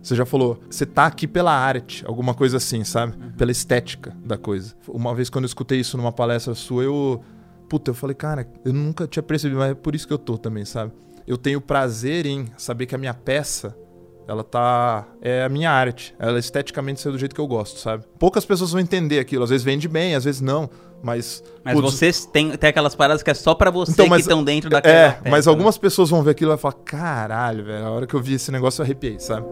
Você já falou, você tá aqui pela arte, alguma coisa assim, sabe? Uhum. Pela estética da coisa. Uma vez quando eu escutei isso numa palestra sua, eu. Puta, eu falei, cara, eu nunca tinha percebido, mas é por isso que eu tô também, sabe? Eu tenho prazer em saber que a minha peça, ela tá. É a minha arte. Ela esteticamente ser do jeito que eu gosto, sabe? Poucas pessoas vão entender aquilo. Às vezes vende bem, às vezes não. Mas. Mas putz, vocês têm, tem aquelas paradas que é só pra você Então, que estão dentro daquela É, peça, mas né? algumas pessoas vão ver aquilo e vão falar: caralho, velho, a hora que eu vi esse negócio eu arrepiei, sabe?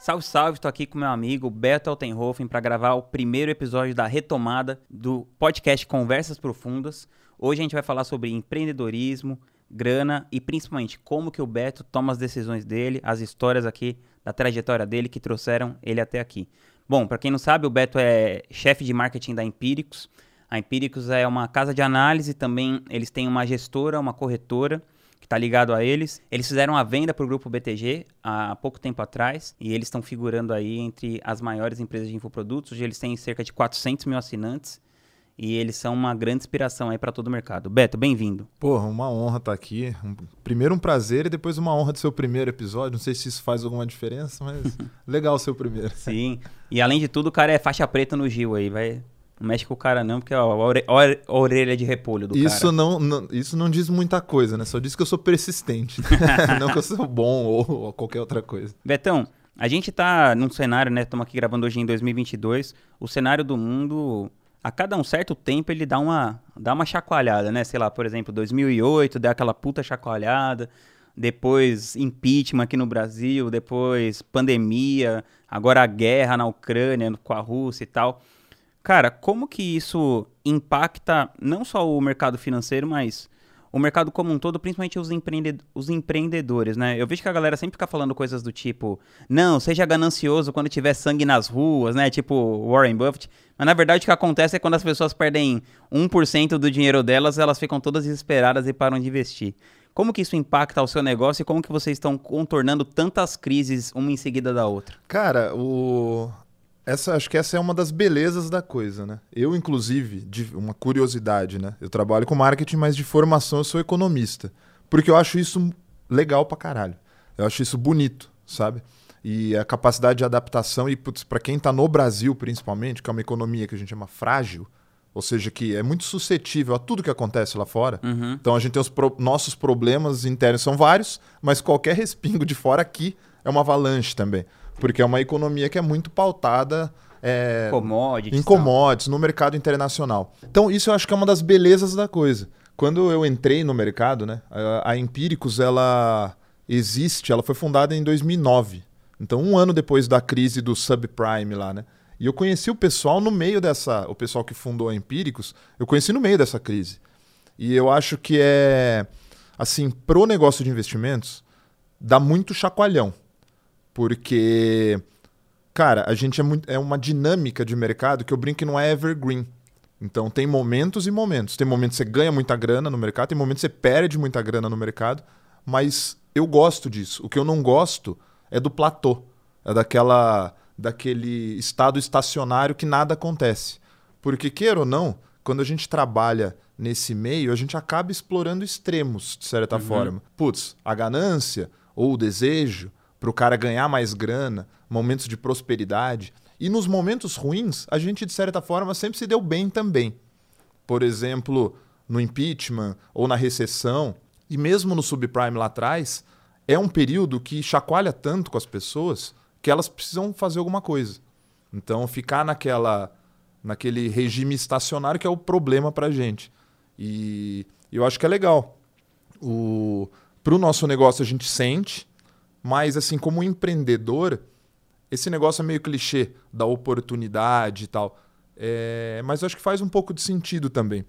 Salve, salve, tô aqui com meu amigo Beto Altenhofen para gravar o primeiro episódio da retomada do podcast Conversas Profundas. Hoje a gente vai falar sobre empreendedorismo, grana e principalmente como que o Beto toma as decisões dele, as histórias aqui da trajetória dele que trouxeram ele até aqui. Bom, para quem não sabe, o Beto é chefe de marketing da Empíricos. A Empíricos é uma casa de análise, também eles têm uma gestora, uma corretora que está ligado a eles. Eles fizeram a venda para o grupo BTG há pouco tempo atrás e eles estão figurando aí entre as maiores empresas de infoprodutos. Hoje eles têm cerca de 400 mil assinantes e eles são uma grande inspiração aí para todo o mercado. Beto, bem-vindo. Porra, uma honra estar aqui. Um- primeiro um prazer e depois uma honra de ser o primeiro episódio. Não sei se isso faz alguma diferença, mas legal ser o primeiro. Sim. E além de tudo, o cara é faixa preta no Gil aí, vai. Não mexe com o cara não, porque ó, a, ore- a ore- a orelha de repolho do Isso cara. não, não- isso não diz muita coisa, né? Só diz que eu sou persistente. não que eu sou bom ou, ou qualquer outra coisa. Betão, a gente tá num cenário, né? Estamos aqui gravando hoje em 2022. O cenário do mundo, a cada um certo tempo, ele dá uma, dá uma chacoalhada, né? Sei lá, por exemplo, 2008 deu aquela puta chacoalhada. Depois impeachment aqui no Brasil, depois pandemia, agora a guerra na Ucrânia com a Rússia e tal. Cara, como que isso impacta não só o mercado financeiro, mas o mercado como um todo, principalmente os, empreende- os empreendedores, né? Eu vejo que a galera sempre fica falando coisas do tipo, não, seja ganancioso quando tiver sangue nas ruas, né? Tipo Warren Buffett. Mas na verdade o que acontece é quando as pessoas perdem 1% do dinheiro delas, elas ficam todas desesperadas e param de investir. Como que isso impacta o seu negócio e como que vocês estão contornando tantas crises uma em seguida da outra? Cara, o... essa, acho que essa é uma das belezas da coisa, né? Eu, inclusive, de uma curiosidade, né? Eu trabalho com marketing, mas de formação eu sou economista. Porque eu acho isso legal pra caralho. Eu acho isso bonito, sabe? E a capacidade de adaptação, e putz, pra quem tá no Brasil, principalmente, que é uma economia que a gente chama frágil, ou seja, que é muito suscetível a tudo que acontece lá fora. Uhum. Então a gente tem os pro- nossos problemas internos são vários, mas qualquer respingo de fora aqui é uma avalanche também, porque é uma economia que é muito pautada é, Commodities. em commodities no mercado internacional. Então isso eu acho que é uma das belezas da coisa. Quando eu entrei no mercado, né, a, a Empíricos ela existe, ela foi fundada em 2009. Então um ano depois da crise do subprime lá, né? E eu conheci o pessoal no meio dessa, o pessoal que fundou a Empíricos, eu conheci no meio dessa crise. E eu acho que é assim, pro negócio de investimentos, dá muito chacoalhão. Porque cara, a gente é muito é uma dinâmica de mercado que eu brinco que não é evergreen. Então tem momentos e momentos. Tem momentos que você ganha muita grana no mercado, tem momentos que você perde muita grana no mercado, mas eu gosto disso. O que eu não gosto é do platô, é daquela daquele estado estacionário que nada acontece. Porque queira ou não, quando a gente trabalha nesse meio, a gente acaba explorando extremos, de certa forma. Putz, a ganância ou o desejo para o cara ganhar mais grana, momentos de prosperidade. E nos momentos ruins, a gente, de certa forma, sempre se deu bem também. Por exemplo, no impeachment ou na recessão, e mesmo no subprime lá atrás, é um período que chacoalha tanto com as pessoas que elas precisam fazer alguma coisa. Então, ficar naquela naquele regime estacionário que é o problema para gente. E eu acho que é legal. O para o nosso negócio a gente sente, mas assim como empreendedor, esse negócio é meio clichê da oportunidade e tal. É, mas eu acho que faz um pouco de sentido também.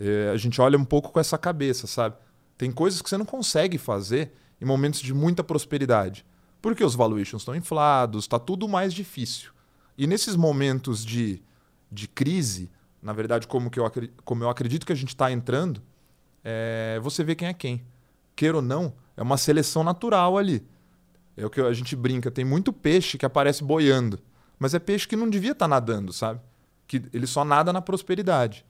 É, a gente olha um pouco com essa cabeça, sabe? Tem coisas que você não consegue fazer em momentos de muita prosperidade. Porque os valuations estão inflados, está tudo mais difícil. E nesses momentos de, de crise, na verdade, como, que eu, como eu acredito que a gente está entrando, é, você vê quem é quem. Queira ou não, é uma seleção natural ali. É o que a gente brinca, tem muito peixe que aparece boiando. Mas é peixe que não devia estar nadando, sabe? Que ele só nada na prosperidade.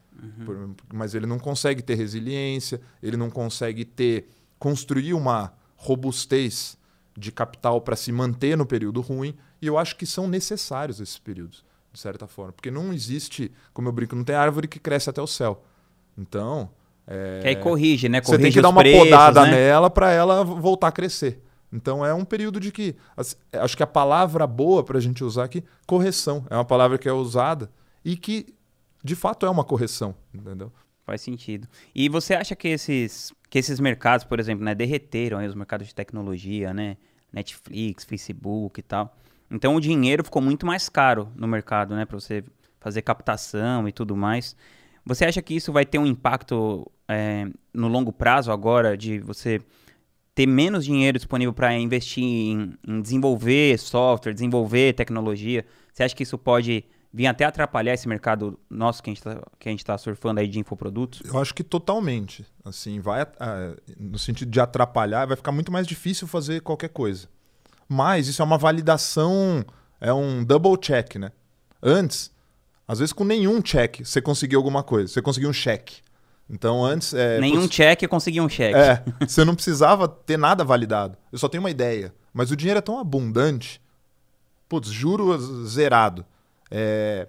Por- mas ele não consegue ter resiliência, ele não consegue ter construir uma robustez de capital para se manter no período ruim. E eu acho que são necessários esses períodos, de certa forma, porque não existe, como eu brinco, não tem árvore que cresce até o céu. Então, é, Que aí corrige, né? você Corrige tem que dar uma preços, podada né? nela para ela voltar a crescer. Então é um período de que. as- Acho que a palavra boa para a gente usar aqui, correção. É uma palavra que é usada e que de fato é uma correção. Entendeu? Faz sentido. E você acha que esses, que esses mercados, por exemplo, né, derreteram aí os mercados de tecnologia, né? Netflix, Facebook e tal. Então o dinheiro ficou muito mais caro no mercado, né? Para você fazer captação e tudo mais. Você acha que isso vai ter um impacto é, no longo prazo agora de você ter menos dinheiro disponível para investir em, em desenvolver software, desenvolver tecnologia? Você acha que isso pode vir até atrapalhar esse mercado nosso que a gente tá, está surfando aí de infoprodutos? Eu acho que totalmente. Assim, vai ah, no sentido de atrapalhar, vai ficar muito mais difícil fazer qualquer coisa. Mas isso é uma validação, é um double check, né? Antes, às vezes com nenhum check você conseguiu alguma coisa, você conseguiu um cheque. Então antes é, Nenhum putz, cheque conseguia um cheque. É, você não precisava ter nada validado. Eu só tenho uma ideia. Mas o dinheiro é tão abundante. Putz, juro zerado. É,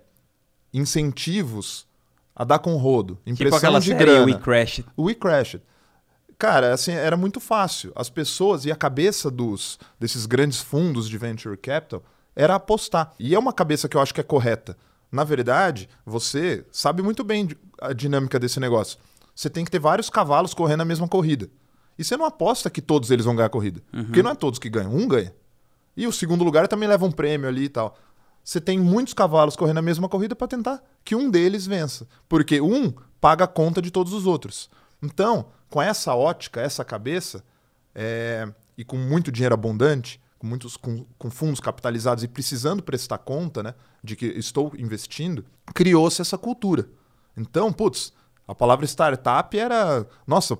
incentivos a dar com rodo. tipo Impressão aquela de série grana. We Crashed. O We Crashed. Cara, assim, era muito fácil. As pessoas e a cabeça dos desses grandes fundos de venture capital era apostar. E é uma cabeça que eu acho que é correta. Na verdade, você sabe muito bem a dinâmica desse negócio. Você tem que ter vários cavalos correndo a mesma corrida. E você não aposta que todos eles vão ganhar a corrida. Porque não é todos que ganham. Um ganha. E o segundo lugar também leva um prêmio ali e tal. Você tem muitos cavalos correndo a mesma corrida para tentar que um deles vença. Porque um paga a conta de todos os outros. Então, com essa ótica, essa cabeça, é, e com muito dinheiro abundante, com muitos com, com fundos capitalizados e precisando prestar conta né, de que estou investindo, criou-se essa cultura. Então, putz, a palavra startup era. Nossa,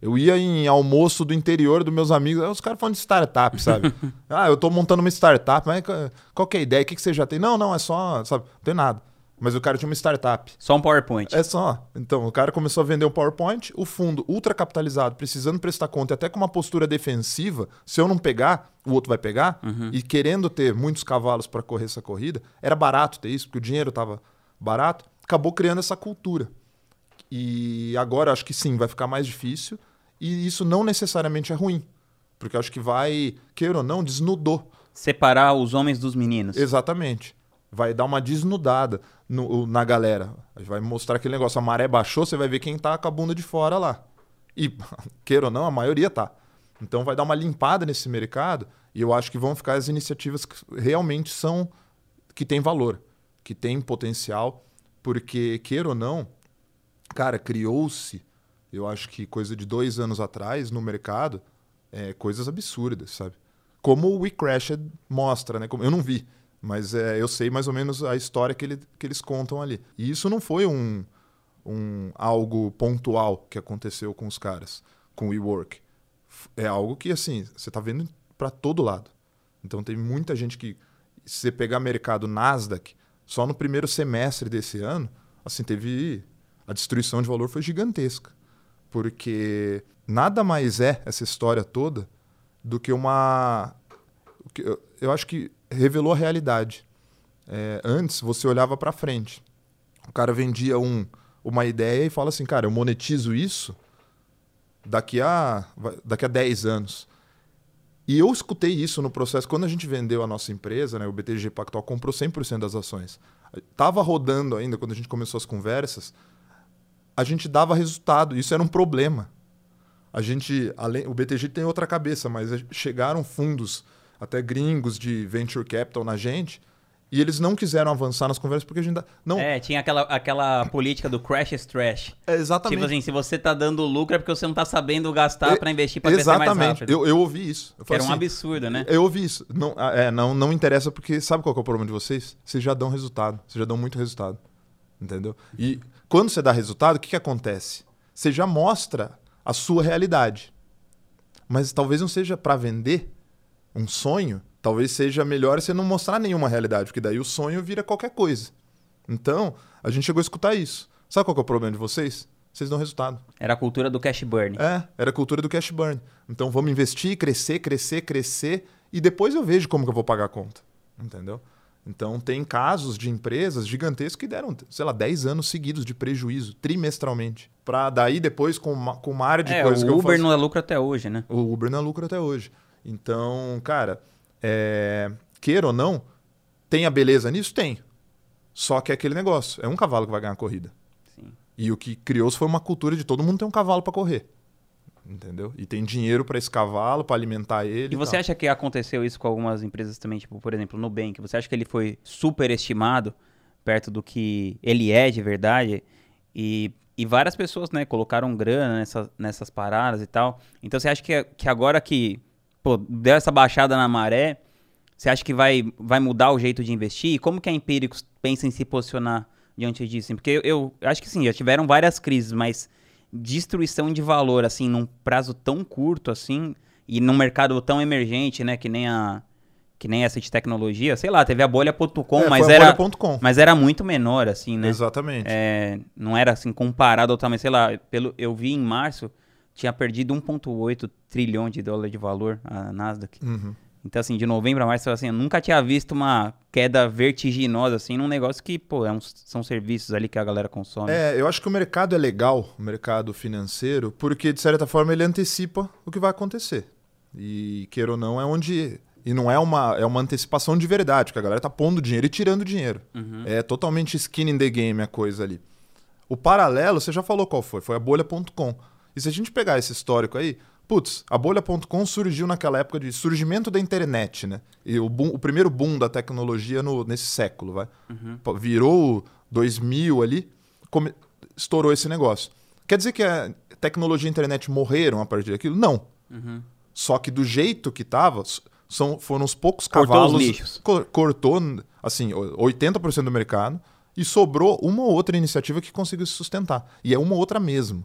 eu ia em almoço do interior dos meus amigos, os caras falando de startup, sabe? ah, eu tô montando uma startup, mas qual que é a ideia? O que, que você já tem? Não, não, é só, sabe? Não tem nada. Mas o cara tinha uma startup. Só um PowerPoint. É só. Então, o cara começou a vender um PowerPoint, o fundo ultra capitalizado, precisando prestar conta, e até com uma postura defensiva. Se eu não pegar, o outro vai pegar. E querendo ter muitos cavalos para correr essa corrida, era barato ter isso, porque o dinheiro estava barato. Acabou criando essa cultura. E agora acho que sim, vai ficar mais difícil. E isso não necessariamente é ruim. Porque acho que vai, queira ou não, desnudou. Separar os homens dos meninos. Exatamente. Vai dar uma desnudada no- na galera. Vai mostrar aquele negócio. A maré baixou, você vai ver quem tá com a bunda de fora lá. E, queira ou não, a maioria tá. Então vai dar uma limpada nesse mercado e eu acho que vão ficar as iniciativas que realmente são. que têm valor, que têm potencial, porque, queira ou não, cara, criou-se, eu acho que coisa de dois anos atrás no mercado, é, coisas absurdas, sabe? Como o We Crashed mostra, né? Como- Eu não vi, mas é, eu sei mais ou menos a história que, ele- que eles contam ali. E isso não foi um, um algo pontual que aconteceu com os caras, com o WeWork. É algo que, assim, você tá vendo para todo lado. Então tem muita gente que, se você pegar mercado Nasdaq, só no primeiro semestre desse ano, assim, teve. A destruição de valor foi gigantesca. Porque nada mais é essa história toda do que uma. Eu, acho que revelou a realidade. É, antes você olhava para frente. O cara vendia um, uma ideia e fala assim, cara, eu monetizo isso daqui a, daqui a 10 anos. E eu escutei isso no processo. Quando a gente vendeu a nossa empresa, né, o BTG Pactual comprou 100% das ações. Tava rodando ainda, quando a gente começou as conversas, a gente dava resultado. Isso era um problema. A gente, além, o BTG tem outra cabeça, mas chegaram fundos, até gringos de venture capital na gente, e eles não quiseram avançar nas conversas porque a gente não É, tinha aquela, aquela política do crash is trash. é exatamente Tipo assim, se você tá dando lucro é porque você não tá sabendo gastar E- pra investir pra crescer mais exatamente. rápido. Eu, eu ouvi isso. Eu Que era falei um assim, absurdo, né? Eu ouvi isso. Não, ah, é, não, não interessa porque sabe qual que é o problema de vocês? Vocês já dão resultado. Vocês já dão muito resultado. Entendeu? E quando você dá resultado, o que, que acontece? Você já mostra a sua realidade. Mas talvez não seja para vender um sonho. Talvez seja melhor você não mostrar nenhuma realidade, porque daí o sonho vira qualquer coisa. Então, a gente chegou a escutar isso. Sabe qual que é o problema de vocês? Vocês dão resultado. Era a cultura do cash burn. É, era a cultura do cash burn. Então vamos investir, crescer, crescer, crescer e depois eu vejo como que eu vou pagar a conta. Entendeu? Então tem casos de empresas gigantescas que deram, sei lá, 10 anos seguidos de prejuízo, trimestralmente. Para daí depois com uma, com uma área de é, coisa o que eu Uber faço- não é lucro até hoje, né? o Uber não é lucro até hoje. Então, cara, é, queira ou não, tem a beleza nisso? Tem. Só que é aquele negócio. É um cavalo que vai ganhar a corrida. Sim. E o que criou-se foi uma cultura de todo mundo ter um cavalo para correr. Entendeu? E tem dinheiro para esse cavalo, para alimentar ele. E você tal. acha que aconteceu isso com algumas empresas também, tipo, por exemplo, no Nubank? Você acha que ele foi superestimado perto do que ele é de verdade? E, e várias pessoas, né, colocaram grana nessa, nessas paradas e tal. Então você acha que, que agora que pô, deu essa baixada na maré, você acha que vai, vai mudar o jeito de investir? E como que a Empíricos pensa em se posicionar diante disso? Porque eu, eu acho que sim, já tiveram várias crises, mas destruição de valor, assim, num prazo tão curto, assim, e num mercado tão emergente, né, que nem a que nem essa de tecnologia, sei lá, teve a bolha.com, É, mas era bolha.com. mas era muito menor assim, né? Exatamente. É, não era assim comparado ao tamanho, sei lá, pelo eu vi em março tinha perdido 1.8 trilhão de dólares de valor a Nasdaq. Uhum. Então assim, de novembro a março assim, eu nunca tinha visto uma queda vertiginosa assim num negócio que, pô, é uns- são serviços ali que a galera consome. É, eu acho que o mercado é legal, o mercado financeiro, porque de certa forma ele antecipa o que vai acontecer. E queira ou não, é onde. E não é uma, é uma antecipação de verdade, porque a galera tá pondo dinheiro e tirando dinheiro. Uhum. É totalmente skin in the game a coisa ali. O paralelo, você já falou qual foi, foi a bolha.com. E se a gente pegar esse histórico aí, putz, a bolha.com surgiu naquela época de surgimento da internet, né? E o, boom- o primeiro boom da tecnologia no- nesse século, vai. Pô, Virou 2000 ali, come- estourou esse negócio. Quer dizer que a tecnologia e a internet morreram a partir daquilo? Não. Uhum. Só que do jeito que tava, são, foram os poucos Cortou os cavalos. lixos. co- cortou, assim, o- 80% do mercado e sobrou uma ou outra iniciativa que conseguiu se sustentar. E é uma ou outra mesmo.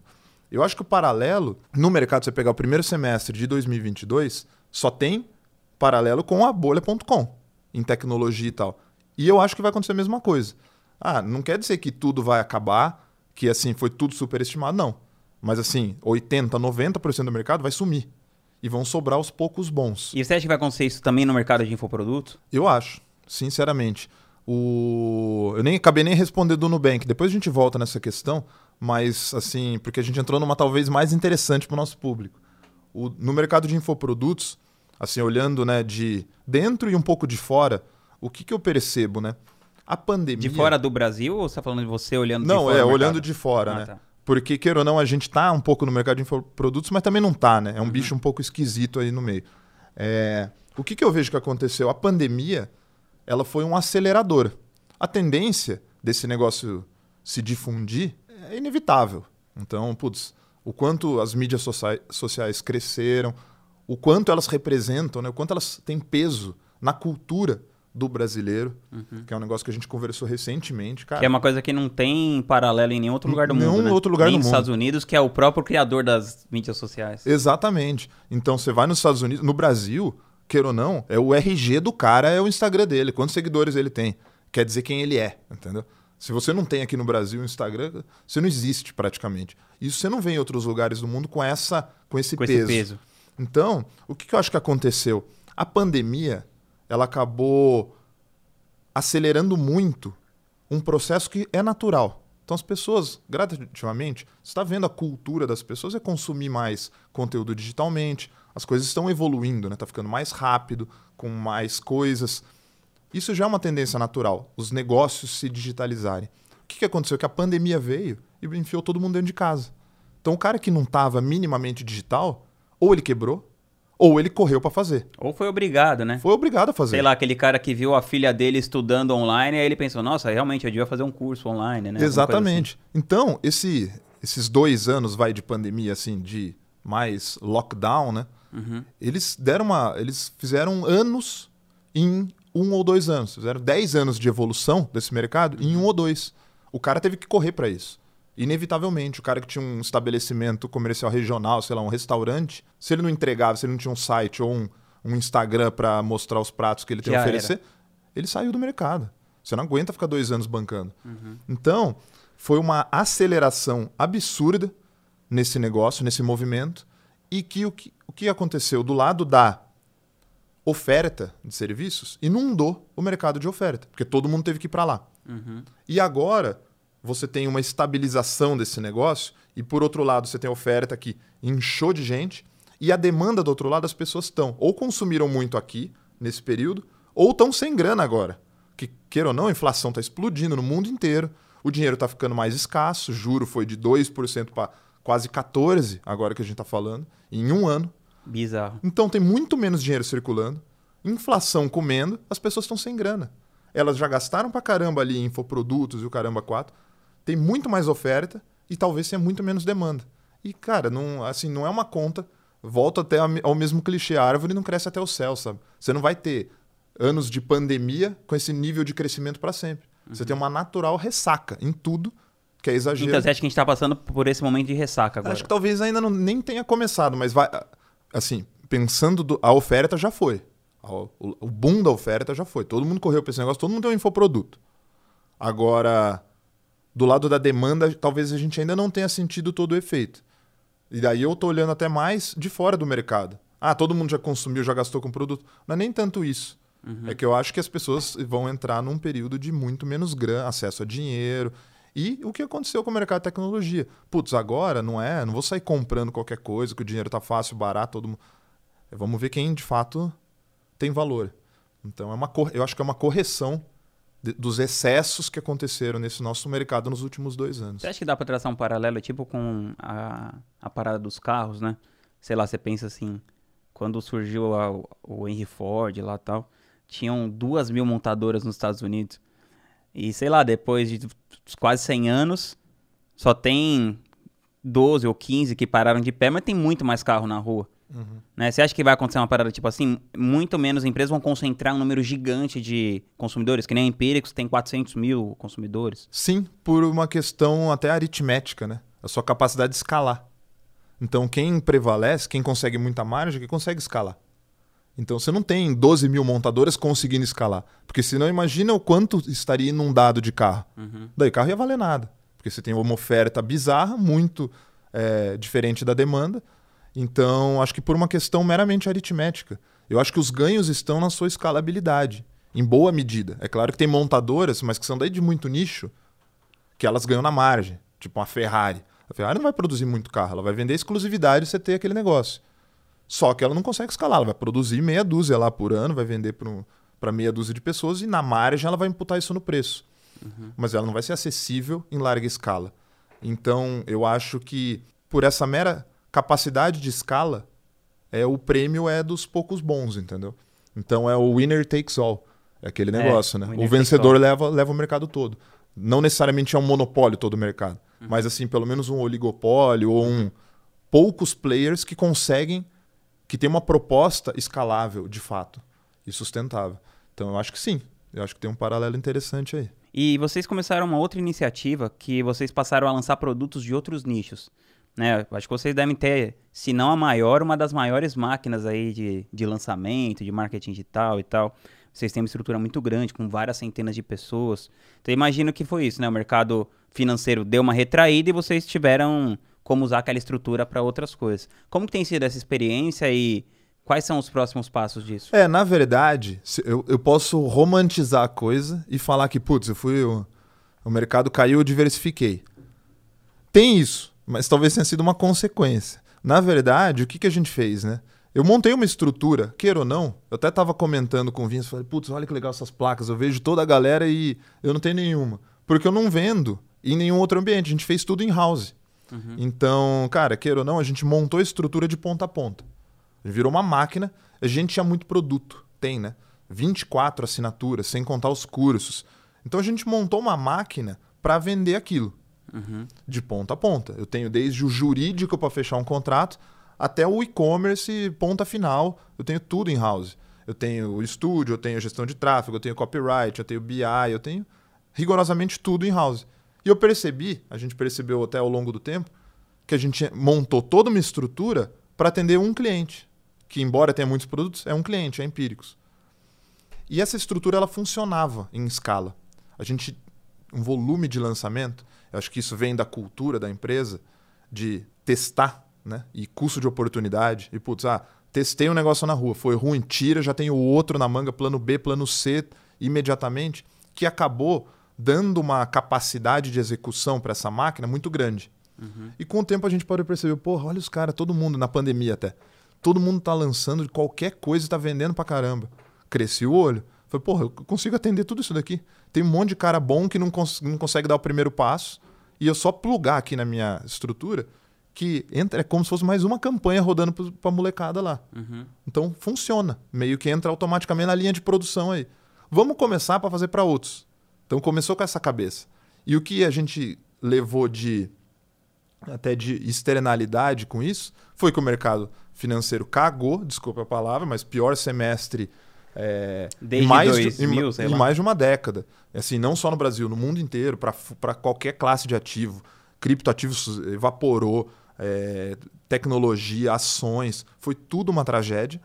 Eu acho que o paralelo, no mercado, você pegar o primeiro semestre de 2022, só tem paralelo com a bolha.com, em tecnologia e tal. E eu acho que vai acontecer a mesma coisa. Ah, não quer dizer que tudo vai acabar, que assim, foi tudo superestimado, não. Mas assim, 80, 90% do mercado vai sumir. E vão sobrar os poucos bons. E você acha que vai acontecer isso também no mercado de infoprodutos? Eu acho, sinceramente. O... Eu nem acabei nem respondendo do Nubank. Depois a gente volta nessa questão, mas assim, porque a gente entrou numa talvez mais interessante para o nosso público. O... No mercado de infoprodutos, assim, olhando né, de dentro e um pouco de fora, o que, que eu percebo, né? A pandemia. De fora do Brasil ou você tá falando de você olhando de Não, fora é, do olhando de fora, Ah, né? tá. Porque, queira ou não, a gente tá um pouco no mercado de infoprodutos, mas também não tá, né? É um bicho um pouco esquisito aí no meio. É, O que, que eu vejo que aconteceu? A pandemia, ela foi um acelerador. A tendência desse negócio se difundir é inevitável. Então, putz, o quanto as mídias socia- sociais cresceram, o quanto elas representam, né? o quanto elas têm peso na cultura do brasileiro, que é um negócio que a gente conversou recentemente, cara. Que é uma coisa que não tem paralelo em nenhum outro lugar do Nenhum mundo. né? outro lugar Nem do mundo. Estados Unidos, que é o próprio criador das mídias sociais. Exatamente. Então você vai nos Estados Unidos, no Brasil, queira ou não, é o RG do cara, é o Instagram dele, quantos seguidores ele tem. Quer dizer quem ele é, entendeu? Se você não tem aqui no Brasil o Instagram, você não existe praticamente. Isso você não vê em outros lugares do mundo com essa com esse, Com peso. esse peso. Então, o que, eu acho que aconteceu? A pandemia, ela acabou acelerando muito um processo que é natural. Então, as pessoas, gradativamente, você está vendo a cultura das pessoas é consumir mais conteúdo digitalmente, as coisas estão evoluindo, né? Tá ficando mais rápido, com mais coisas. Isso já é uma tendência natural, os negócios se digitalizarem. O que, que aconteceu? Que a pandemia veio e enfiou todo mundo dentro de casa. Então, o cara que não estava minimamente digital, ou ele quebrou, ou ele correu para fazer. Ou foi obrigado, né? Foi obrigado a fazer. Sei lá, aquele cara que viu a filha dele estudando online, aí ele pensou, nossa, realmente, eu devia fazer um curso online, né? Exatamente. Então, esse, esses dois anos vai de pandemia, assim, de mais lockdown, né? Uhum. Eles deram uma. Eles fizeram anos em um ou dois anos. Fizeram dez anos de evolução desse mercado em um ou dois. O cara teve que correr para isso. Inevitavelmente, o cara que tinha um estabelecimento comercial regional, sei lá, um restaurante, se ele não entregava, se ele não tinha um site ou um, um Instagram para mostrar os pratos que ele tem a oferecer, ele saiu do mercado. Você não aguenta ficar dois anos bancando. Uhum. Então, foi uma aceleração absurda nesse negócio, nesse movimento, e que o que, o que aconteceu do lado da oferta de serviços inundou o mercado de oferta, porque todo mundo teve que ir para lá. Uhum. E agora você tem uma estabilização desse negócio, e por outro lado você tem a oferta que inchou de gente, e a demanda do outro lado as pessoas estão ou consumiram muito aqui nesse período, ou estão sem grana agora. Que, queira ou não, a inflação está explodindo no mundo inteiro, o dinheiro está ficando mais escasso, o juro foi de 2% para quase 14% agora que a gente está falando, em um ano. Bizarro. Então tem muito menos dinheiro circulando, inflação comendo, as pessoas estão sem grana. Elas já gastaram pra caramba ali em infoprodutos e o caramba 4. Tem muito mais oferta e talvez tenha muito menos demanda. E, cara, não, assim, não é uma conta. Volta até ao mesmo clichê. A árvore não cresce até o céu, sabe? Você não vai ter anos de pandemia com esse nível de crescimento para sempre. Uhum. Você tem uma natural ressaca em tudo, que é exagero. Então você acha que a gente está passando por esse momento de ressaca agora? Acho que talvez ainda não, nem tenha começado, mas vai. Assim, pensando. Do, a oferta já foi. O, o boom da oferta já foi. Todo mundo correu para esse negócio, todo mundo tem um infoproduto. Agora, do lado da demanda, talvez a gente ainda não tenha sentido todo o efeito. E daí eu tô olhando até mais de fora do mercado. Ah, todo mundo já consumiu, já gastou com produto. Não é nem tanto isso. Uhum. É que eu acho que as pessoas vão entrar num período de muito menos grana, acesso a dinheiro. E o que aconteceu com o mercado de tecnologia? Putz, agora não é, não vou sair comprando qualquer coisa, que o dinheiro tá fácil, barato, todo mundo. Vamos ver quem de fato tem valor. Então, é uma, eu acho que é uma correção dos excessos que aconteceram nesse nosso mercado nos últimos dois anos. Você acha que dá para traçar um paralelo, tipo com a, a parada dos carros, né? Sei lá, você pensa assim, quando surgiu a, o Henry Ford lá tal, tinham duas mil montadoras nos Estados Unidos. E sei lá, depois de quase 100 anos, só tem 12 ou 15 que pararam de pé, mas tem muito mais carro na rua. Uhum. Né? Você acha que vai acontecer uma parada tipo assim? Muito menos empresas vão concentrar um número gigante de consumidores, que nem a Empíricos tem 400 mil consumidores. Sim, por uma questão até aritmética, né? A sua capacidade de escalar. Então, quem prevalece, quem consegue muita margem, que consegue escalar. Então, você não tem 12 mil montadoras conseguindo escalar. Porque senão, imagina o quanto estaria inundado de carro. Uhum. Daí, carro ia valer nada. Porque você tem uma oferta bizarra, muito é, diferente da demanda então, acho que por uma questão meramente aritmética. Eu acho que os ganhos estão na sua escalabilidade, em boa medida. É claro que tem montadoras, mas que são daí de muito nicho, que elas ganham na margem, tipo uma Ferrari. A Ferrari não vai produzir muito carro, ela vai vender exclusividade e você ter aquele negócio. Só que ela não consegue escalar, ela vai produzir meia dúzia lá por ano, vai vender para meia dúzia de pessoas e na margem ela vai imputar isso no preço. Uhum. Mas ela não vai ser acessível em larga escala. Então, eu acho que por essa mera capacidade de escala, é o prêmio é dos poucos bons, entendeu? Então é o winner takes all. É aquele é, negócio, é, né? O vencedor leva, leva o mercado todo. Não necessariamente é um monopólio todo o mercado, uhum. mas assim, pelo menos um oligopólio ou um poucos players que conseguem que tem uma proposta escalável, de fato, e sustentável. Então eu acho que sim. Eu acho que tem um paralelo interessante aí. E vocês começaram uma outra iniciativa que vocês passaram a lançar produtos de outros nichos. Né? Acho que vocês devem ter, se não a maior, uma das maiores máquinas aí de, de lançamento, de marketing digital e tal. Vocês têm uma estrutura muito grande, com várias centenas de pessoas. Então, imagino que foi isso, né? O mercado financeiro deu uma retraída e vocês tiveram como usar aquela estrutura para outras coisas. Como que tem sido essa experiência e quais são os próximos passos disso? É, na verdade, eu, eu posso romantizar a coisa e falar que, putz, eu fui. O, o mercado caiu, eu diversifiquei. Tem isso mas talvez tenha sido uma consequência. Na verdade, o que, que a gente fez, né? Eu montei uma estrutura, queira ou não, eu até estava comentando com o Vince, falei, putz, olha que legal essas placas, eu vejo toda a galera e eu não tenho nenhuma. Porque eu não vendo em nenhum outro ambiente, a gente fez tudo em house. Uhum. Então, cara, queira ou não, a gente montou a estrutura de ponta a ponta. Virou uma máquina, a gente tinha muito produto, tem, né? 24 assinaturas, sem contar os cursos. Então a gente montou uma máquina para vender aquilo. Uhum. De ponta a ponta. Eu tenho desde o jurídico para fechar um contrato até o e-commerce, ponta final. Eu tenho tudo em house. Eu tenho o estúdio, eu tenho gestão de tráfego, eu tenho copyright, eu tenho BI, eu tenho rigorosamente tudo em house. E eu percebi, a gente percebeu até ao longo do tempo, que a gente montou toda uma estrutura para atender um cliente, que embora tenha muitos produtos, é um cliente, é Empíricos. E essa estrutura ela funcionava em escala. A gente um volume de lançamento Eu acho que isso vem da cultura da empresa de testar, né? E custo de oportunidade. E, putz, ah, testei um negócio na rua, foi ruim, tira, já tenho outro na manga, plano B, plano C, imediatamente, que acabou dando uma capacidade de execução para essa máquina muito grande. Uhum. E com o tempo a gente pode perceber, porra, olha os caras, todo mundo, na pandemia até, todo mundo tá lançando qualquer coisa e tá vendendo pra caramba. Cresci o olho. Falei, porra, eu consigo atender tudo isso daqui. Tem um monte de cara bom que não, cons não consegue dar o primeiro passo. E eu só plugar aqui na minha estrutura que entra, é como se fosse mais uma campanha rodando para a molecada lá. Uhum. Então funciona. Meio que entra automaticamente na linha de produção aí. Vamos começar para fazer para outros. Então começou com essa cabeça. E o que a gente levou de até de externalidade com isso foi que o mercado financeiro cagou, desculpa a palavra, mas pior semestre é, Desde em, mais 2000, de, em, em mais de uma década. Assim, não só no Brasil, no mundo inteiro, para qualquer classe de ativo. Criptoativos evaporou, é, tecnologia, ações, foi tudo uma tragédia.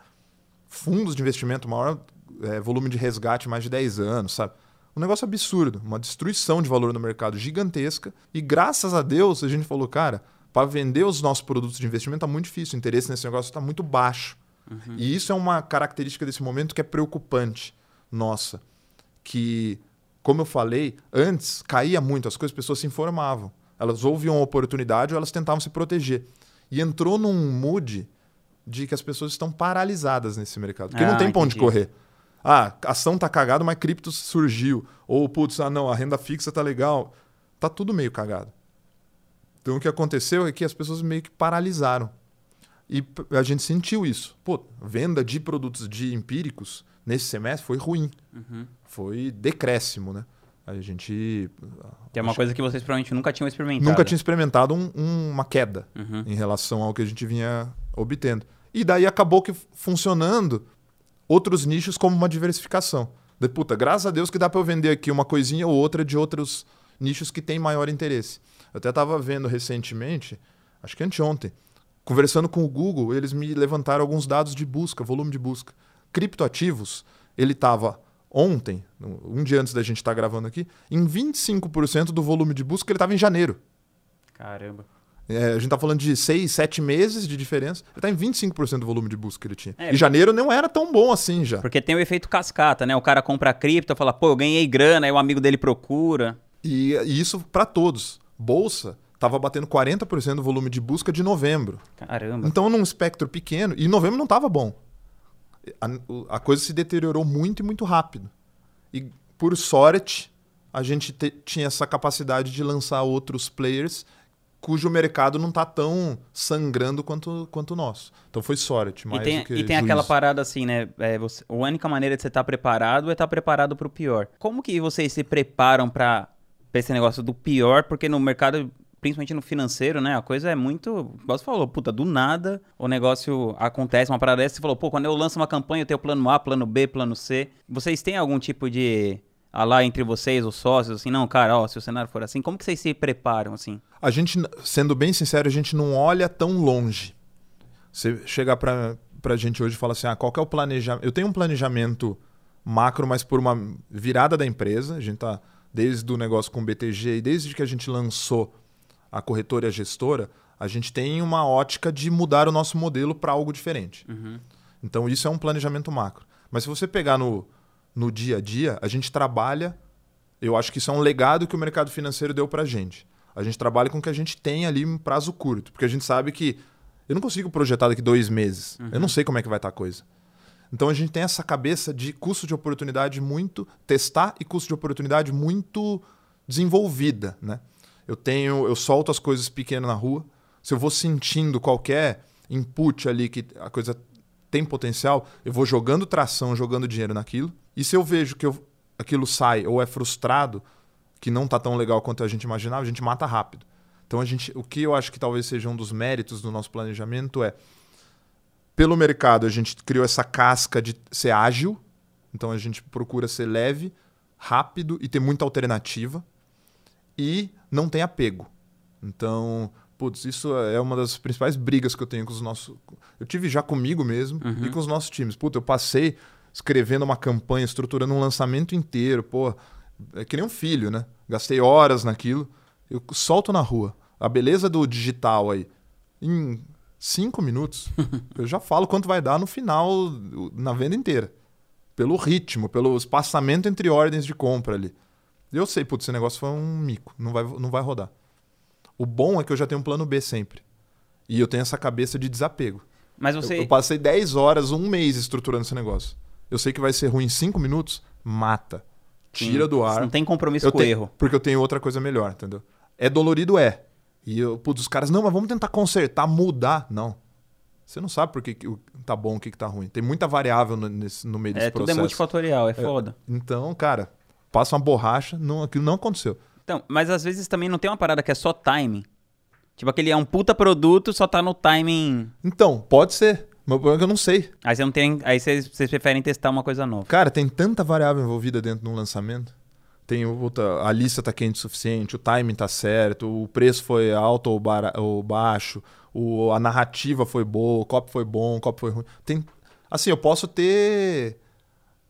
Fundos de investimento, maior é, volume de resgate, mais de 10 anos, sabe? Um negócio absurdo, uma destruição de valor no mercado gigantesca. E graças a Deus a gente falou, cara, para vender os nossos produtos de investimento está muito difícil, o interesse nesse negócio está muito baixo. Uhum. E isso é uma característica desse momento que é preocupante, nossa. Que, como eu falei, antes caía muito as coisas, as pessoas se informavam. Elas ouviam a oportunidade ou elas tentavam se proteger. E entrou num mood de que as pessoas estão paralisadas nesse mercado. Porque ah, não tem ponto de correr. Ah, a ação tá cagada, mas cripto surgiu. Ou, putz, ah não, a renda fixa tá legal. Tá tudo meio cagado. Então o que aconteceu é que as pessoas meio que paralisaram. E a gente sentiu isso. Pô, venda de produtos de empíricos nesse semestre foi ruim. Uhum. Foi decréscimo, né? A gente. Que é uma coisa que vocês provavelmente nunca tinham experimentado. Nunca tinha experimentado um, um, uma queda uhum. em relação ao que a gente vinha obtendo. E daí acabou que funcionando outros nichos como uma diversificação. De, puta, graças a Deus que dá para eu vender aqui uma coisinha ou outra de outros nichos que têm maior interesse. Eu até estava vendo recentemente, acho que anteontem, Conversando com o Google, eles me levantaram alguns dados de busca, volume de busca. Criptoativos, ele estava ontem, um dia antes da gente estar tá gravando aqui, em 25% do volume de busca ele estava em janeiro. Caramba. É, a gente está falando de 6, 7 meses de diferença. Ele está em 25% do volume de busca que ele tinha. É, e janeiro não era tão bom assim já. Porque tem o efeito cascata, né? O cara compra cripto, fala, pô, eu ganhei grana, aí o amigo dele procura. E, e isso para todos. Bolsa, Tava batendo 40% do volume de busca de novembro. Caramba. Então, num espectro pequeno, e novembro não estava bom. A, a, coisa se deteriorou muito e muito rápido. E, por sorte, a gente te, tinha essa capacidade de lançar outros players cujo mercado não está tão sangrando quanto, quanto o nosso. Então foi sorte, mais e tem, do que E tem aquela parada assim, né? É, você, a única maneira de você estar tá preparado é estar tá preparado para o pior. Como que vocês se preparam para esse negócio do pior? Porque no mercado principalmente no financeiro, né? A coisa é muito. Você falou, puta, do nada o negócio acontece, uma parada dessa. Você falou, pô, quando eu lanço uma campanha, eu tenho plano A, plano B, plano C. Vocês têm algum tipo de. Ah, lá entre vocês, os sócios, assim, não, cara, ó, se o cenário for assim, como que vocês se preparam, assim? A gente, sendo bem sincero, a gente não olha tão longe. Você chegar pra, pra gente hoje e falar assim, ah, qual que é o planejamento? Eu tenho um planejamento macro, mas por uma virada da empresa, a gente tá desde o negócio com o BTG e desde que a gente lançou a corretora e a gestora, a gente tem uma ótica de mudar o nosso modelo para algo diferente. Uhum. Então, isso é um planejamento macro. Mas se você pegar no, no dia a dia, a gente trabalha. Eu acho que isso é um legado que o mercado financeiro deu para a gente. A gente trabalha com o que a gente tem ali em prazo curto, porque a gente sabe que eu não consigo projetar daqui dois meses. Uhum. Eu não sei como é que vai estar tá a coisa. Então a gente tem essa cabeça de custo de oportunidade muito testar e custo de oportunidade muito desenvolvida, né? eu tenho, eu solto as coisas pequenas na rua. Se eu vou sentindo qualquer input ali que a coisa tem potencial, eu vou jogando tração, jogando dinheiro naquilo. E se eu vejo que eu, aquilo sai ou é frustrado, que não está tão legal quanto a gente imaginava, a gente mata rápido. Então a gente, o que eu acho que talvez seja um dos méritos do nosso planejamento é pelo mercado a gente criou essa casca de ser ágil, então a gente procura ser leve, rápido e ter muita alternativa e não tem apego. Então, putz, isso é uma das principais brigas que eu tenho com os nossos. Eu tive já comigo mesmo uhum. e com os nossos times. Putz, eu passei escrevendo uma campanha, estruturando um lançamento inteiro, pô, é que nem um filho, né? Gastei horas naquilo eu solto na rua. A beleza do digital aí, em cinco minutos, eu já falo quanto vai dar no final, na venda inteira. Pelo ritmo, pelo espaçamento entre ordens de compra ali. Eu sei, putz, esse negócio foi um mico, não vai, não vai rodar. O bom é que eu já tenho um plano B sempre. E eu tenho essa cabeça de desapego. Mas você. Eu, eu passei 10 horas, um mês estruturando esse negócio. Eu sei que vai ser ruim em 5 minutos, mata. Tira Sim. do ar. Você não tem compromisso Eu com o tenho- erro. Porque eu tenho outra coisa melhor, entendeu? É dolorido, é. E eu, putz, os caras, não, mas vamos tentar consertar, mudar. Não. Você não sabe por que que tá bom o que, que tá ruim. Tem muita variável no, nesse- no meio desse É, tudo é multifatorial, é foda. Então, cara, passa uma borracha, não, aquilo não aconteceu. Então, mas às vezes também não tem uma parada que é só timing. Tipo, aquele é um puta produto, só tá no timing. Então, pode ser. Meu problema é que eu não sei. Aí você não tem. Aí vocês, vocês preferem testar uma coisa nova. Cara, tem tanta variável envolvida dentro de um lançamento. Tem o- puta, a lista tá quente o suficiente, o timing tá certo, o preço foi alto ou, bara- ou baixo, o, a narrativa foi boa, o copo foi bom, o copo foi ruim. Tem, assim, eu posso ter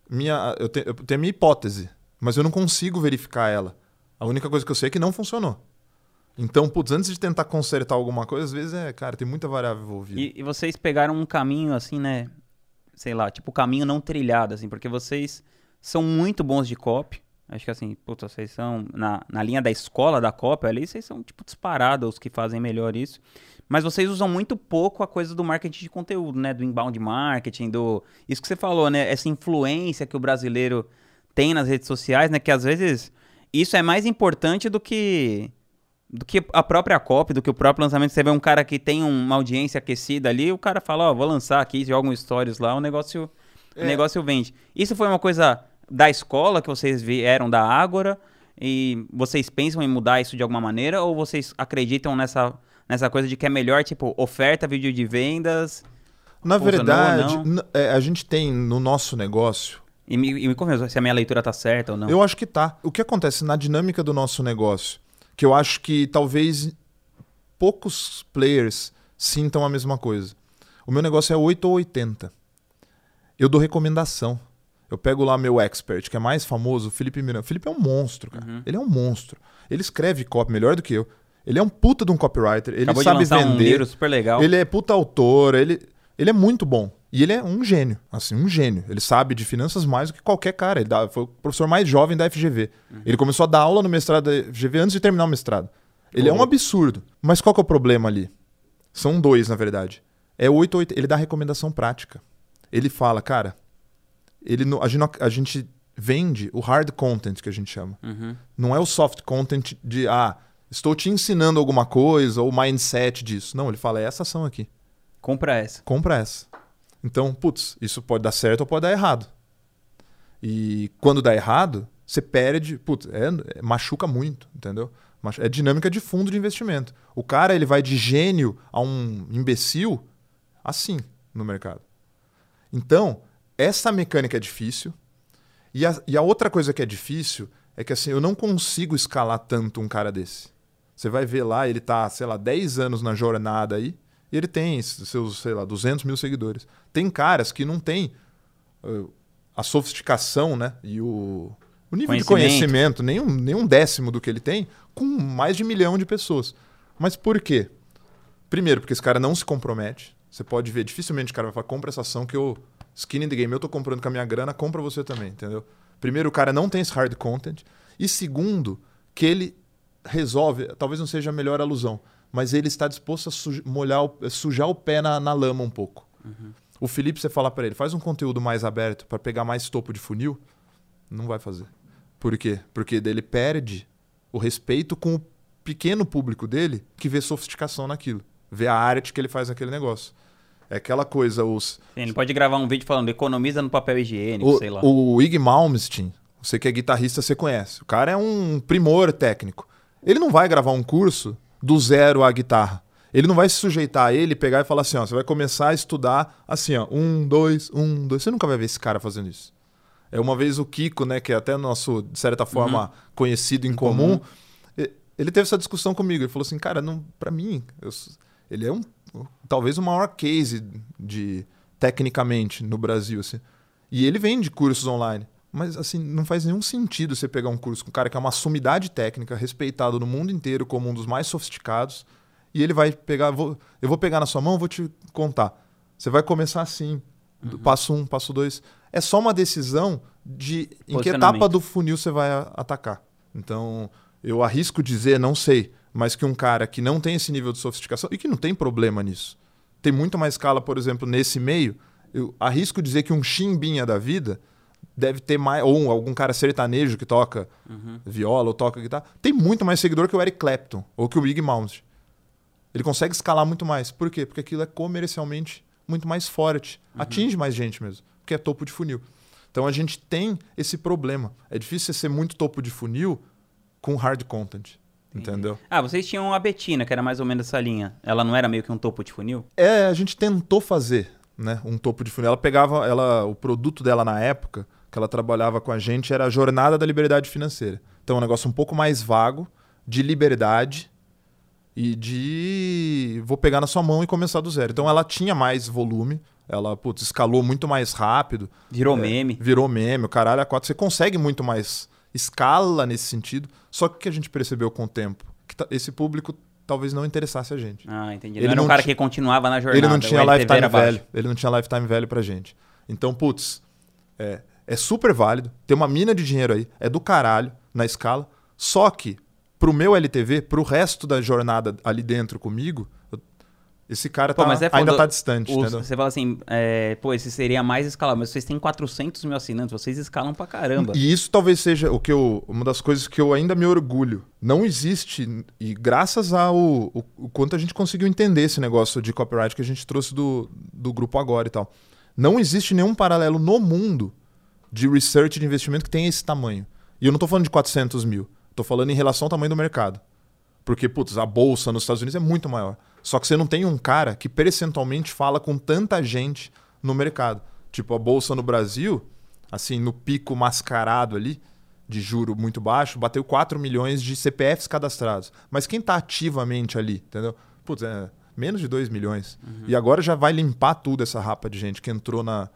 minha, eu, te- eu tenho a minha hipótese, mas eu não consigo verificar ela. A única coisa que eu sei é que não funcionou. Então, putz, antes de tentar consertar alguma coisa, às vezes é, cara, tem muita variável envolvida. E, e vocês pegaram um caminho assim, né? Sei lá, tipo, caminho não trilhado, assim, porque vocês são muito bons de copy. Acho que assim, puta, vocês são na, na linha da escola da copy ali, vocês são, tipo, disparados os que fazem melhor isso. Mas vocês usam muito pouco a coisa do marketing de conteúdo, né? Do inbound marketing, do. Isso que você falou, né? Essa influência que o brasileiro tem nas redes sociais, né? Que às vezes isso é mais importante do que do que a própria copy, do que o próprio lançamento. Você vê um cara que tem uma audiência aquecida ali, o cara fala, ó, vou lançar aqui, joga um stories lá, o negócio, o É. negócio vende. Isso foi uma coisa da escola que vocês vieram da Ágora e vocês pensam em mudar isso de alguma maneira ou vocês acreditam nessa, nessa coisa de que é melhor, tipo, oferta, vídeo de vendas Na verdade, é, a gente tem no nosso negócio e me, e me confirma se a minha leitura tá certa ou não. Eu acho que tá. O que acontece na dinâmica do nosso negócio, que eu acho que talvez poucos players sintam a mesma coisa. O meu negócio é 8 ou 80. Eu dou recomendação. Eu pego lá meu expert, que é mais famoso, o Felipe Miranda. O Felipe é um monstro, cara. Uhum. Ele é um monstro. Ele escreve copy melhor do que eu. Ele é um puta de um copywriter. Ele Acabou de sabe um vender. livro super legal. Ele é puta autor, ele, ele é muito bom. E ele é um gênio, assim, um gênio. Ele sabe de finanças mais do que qualquer cara. Ele dá- foi o professor mais jovem da FGV. Ele começou a dar aula no mestrado da FGV antes de terminar o mestrado. Ele é um absurdo. Mas qual que é o problema ali? São dois, na verdade. É 8 8. Ele dá recomendação prática. Ele fala, cara, ele a, gente, a gente vende o hard content, que a gente chama. Uhum. Não é o soft content de, ah, estou te ensinando alguma coisa, ou mindset disso. Não, ele fala, é essa ação aqui Compra essa. compra essa. Então, putz, isso pode dar certo ou pode dar errado. E quando dá errado, você perde, putz, é, machuca muito, entendeu? É dinâmica de fundo de investimento. O cara, ele vai de gênio a um imbecil assim no mercado. Então, essa mecânica é difícil. E a, e a outra coisa que é difícil é que assim, eu não consigo escalar tanto um cara desse. Você vai ver lá, ele tá, sei lá, 10 anos na jornada aí, e ele tem seus, sei lá, 200 mil seguidores. Tem caras que não tem uh, a sofisticação, né? E o, o nível de Conhecimento. conhecimento, nem um, nem um décimo do que ele tem, com mais de um milhão de pessoas. Mas por quê? Primeiro, porque esse cara não se compromete. Você pode ver, dificilmente o cara vai falar, compra essa ação que eu. Skin in the game, eu tô comprando com a minha grana, compra você também, entendeu? Primeiro, o cara não tem esse hard content. E segundo, que ele resolve, talvez não seja a melhor alusão, mas ele está disposto a suj- molhar o- sujar o pé na, na lama um pouco. O Felipe, você fala para ele, faz um conteúdo mais aberto para pegar mais topo de funil, não vai fazer. Por quê? Porque dele perde o respeito com o pequeno público dele que vê sofisticação naquilo, vê a arte que ele faz naquele negócio. É aquela coisa, os, Sim, ele pode gravar um vídeo falando economiza no papel higiênico, o, sei lá. o Ig Malmsteen, você que é guitarrista, você conhece. O cara é um primor técnico. Ele não vai gravar um curso do zero à guitarra. Ele não vai se sujeitar a ele, pegar e falar assim, ó, você vai começar a estudar assim, ó, um, dois, um, dois. Você nunca vai ver esse cara fazendo isso. É uma vez o Kiko, né, que é até nosso, de certa forma, conhecido em, comum, e- ele teve essa discussão comigo. Ele falou assim, cara, não, para mim, eu ele é um talvez o maior case de tecnicamente no Brasil, assim. E ele vende cursos online. Mas, assim, não faz nenhum sentido você pegar um curso com um cara que é uma sumidade técnica, respeitado no mundo inteiro como um dos mais sofisticados, e ele vai pegar. Vou, eu vou pegar na sua mão, vou te contar. Você vai começar assim. Uhum. Passo um, passo dois. É só uma decisão de em que etapa do funil você vai atacar. Então, eu arrisco dizer, não sei, mas que um cara que não tem esse nível de sofisticação e que não tem problema nisso, tem muito mais escala, por exemplo, nesse meio, eu arrisco dizer que um chimbinha da vida deve ter mais. Ou algum cara sertanejo que toca uhum. viola ou toca guitarra, tem muito mais seguidor que o Eric Clapton ou que o Big Mount. Ele consegue escalar muito mais. Por quê? Porque aquilo é comercialmente muito mais forte. Uhum. Atinge mais gente mesmo, porque é topo de funil. Então a gente tem esse problema. É difícil ser muito topo de funil com hard content. Entendeu? Ah, vocês tinham a Betina, que era mais ou menos essa linha. Ela não era meio que um topo de funil? É, a gente tentou fazer, né, um topo de funil. Ela pegava, ela, o produto dela na época que ela trabalhava com a gente era a jornada da liberdade financeira. Então, é um negócio um pouco mais vago, de liberdade e de vou pegar na sua mão e começar do zero. Então, ela tinha mais volume, ela putz, escalou muito mais rápido. Virou é, meme. Virou meme, o caralho a quatro. Você consegue muito mais escala nesse sentido. Só que o que a gente percebeu com o tempo? Que esse público talvez não interessasse a gente. Ah, entendi. Ele não era um cara que continuava na jornada. Ele não tinha lifetime velho. Ele não tinha lifetime velho pra gente. Então, putz, é, é super válido. Tem uma mina de dinheiro aí. É do caralho na escala. Só que, pro meu LTV, pro resto da jornada ali dentro comigo, esse cara pô, tá, é ainda tá distante. Os, você fala assim, é, pô, esse seria mais escalável, mas vocês têm 400 mil assinantes, vocês escalam pra caramba. E isso talvez seja o que eu, uma das coisas que eu ainda me orgulho. Não existe, e graças ao o, o quanto a gente conseguiu entender esse negócio de copyright que a gente trouxe do, do grupo agora e tal. Não existe nenhum paralelo no mundo de research de investimento que tenha esse tamanho. E eu não tô falando de 400 mil, tô falando em relação ao tamanho do mercado. Porque, putz, a bolsa nos Estados Unidos é muito maior. Só que você não tem um cara que percentualmente fala com tanta gente no mercado. Tipo, a bolsa no Brasil, assim, no pico mascarado ali, de juro muito baixo, bateu 4 milhões de CPFs cadastrados. Mas quem está ativamente ali, entendeu? Putz, é menos de 2 milhões. Uhum. E agora já vai limpar tudo essa rapa de gente que entrou na,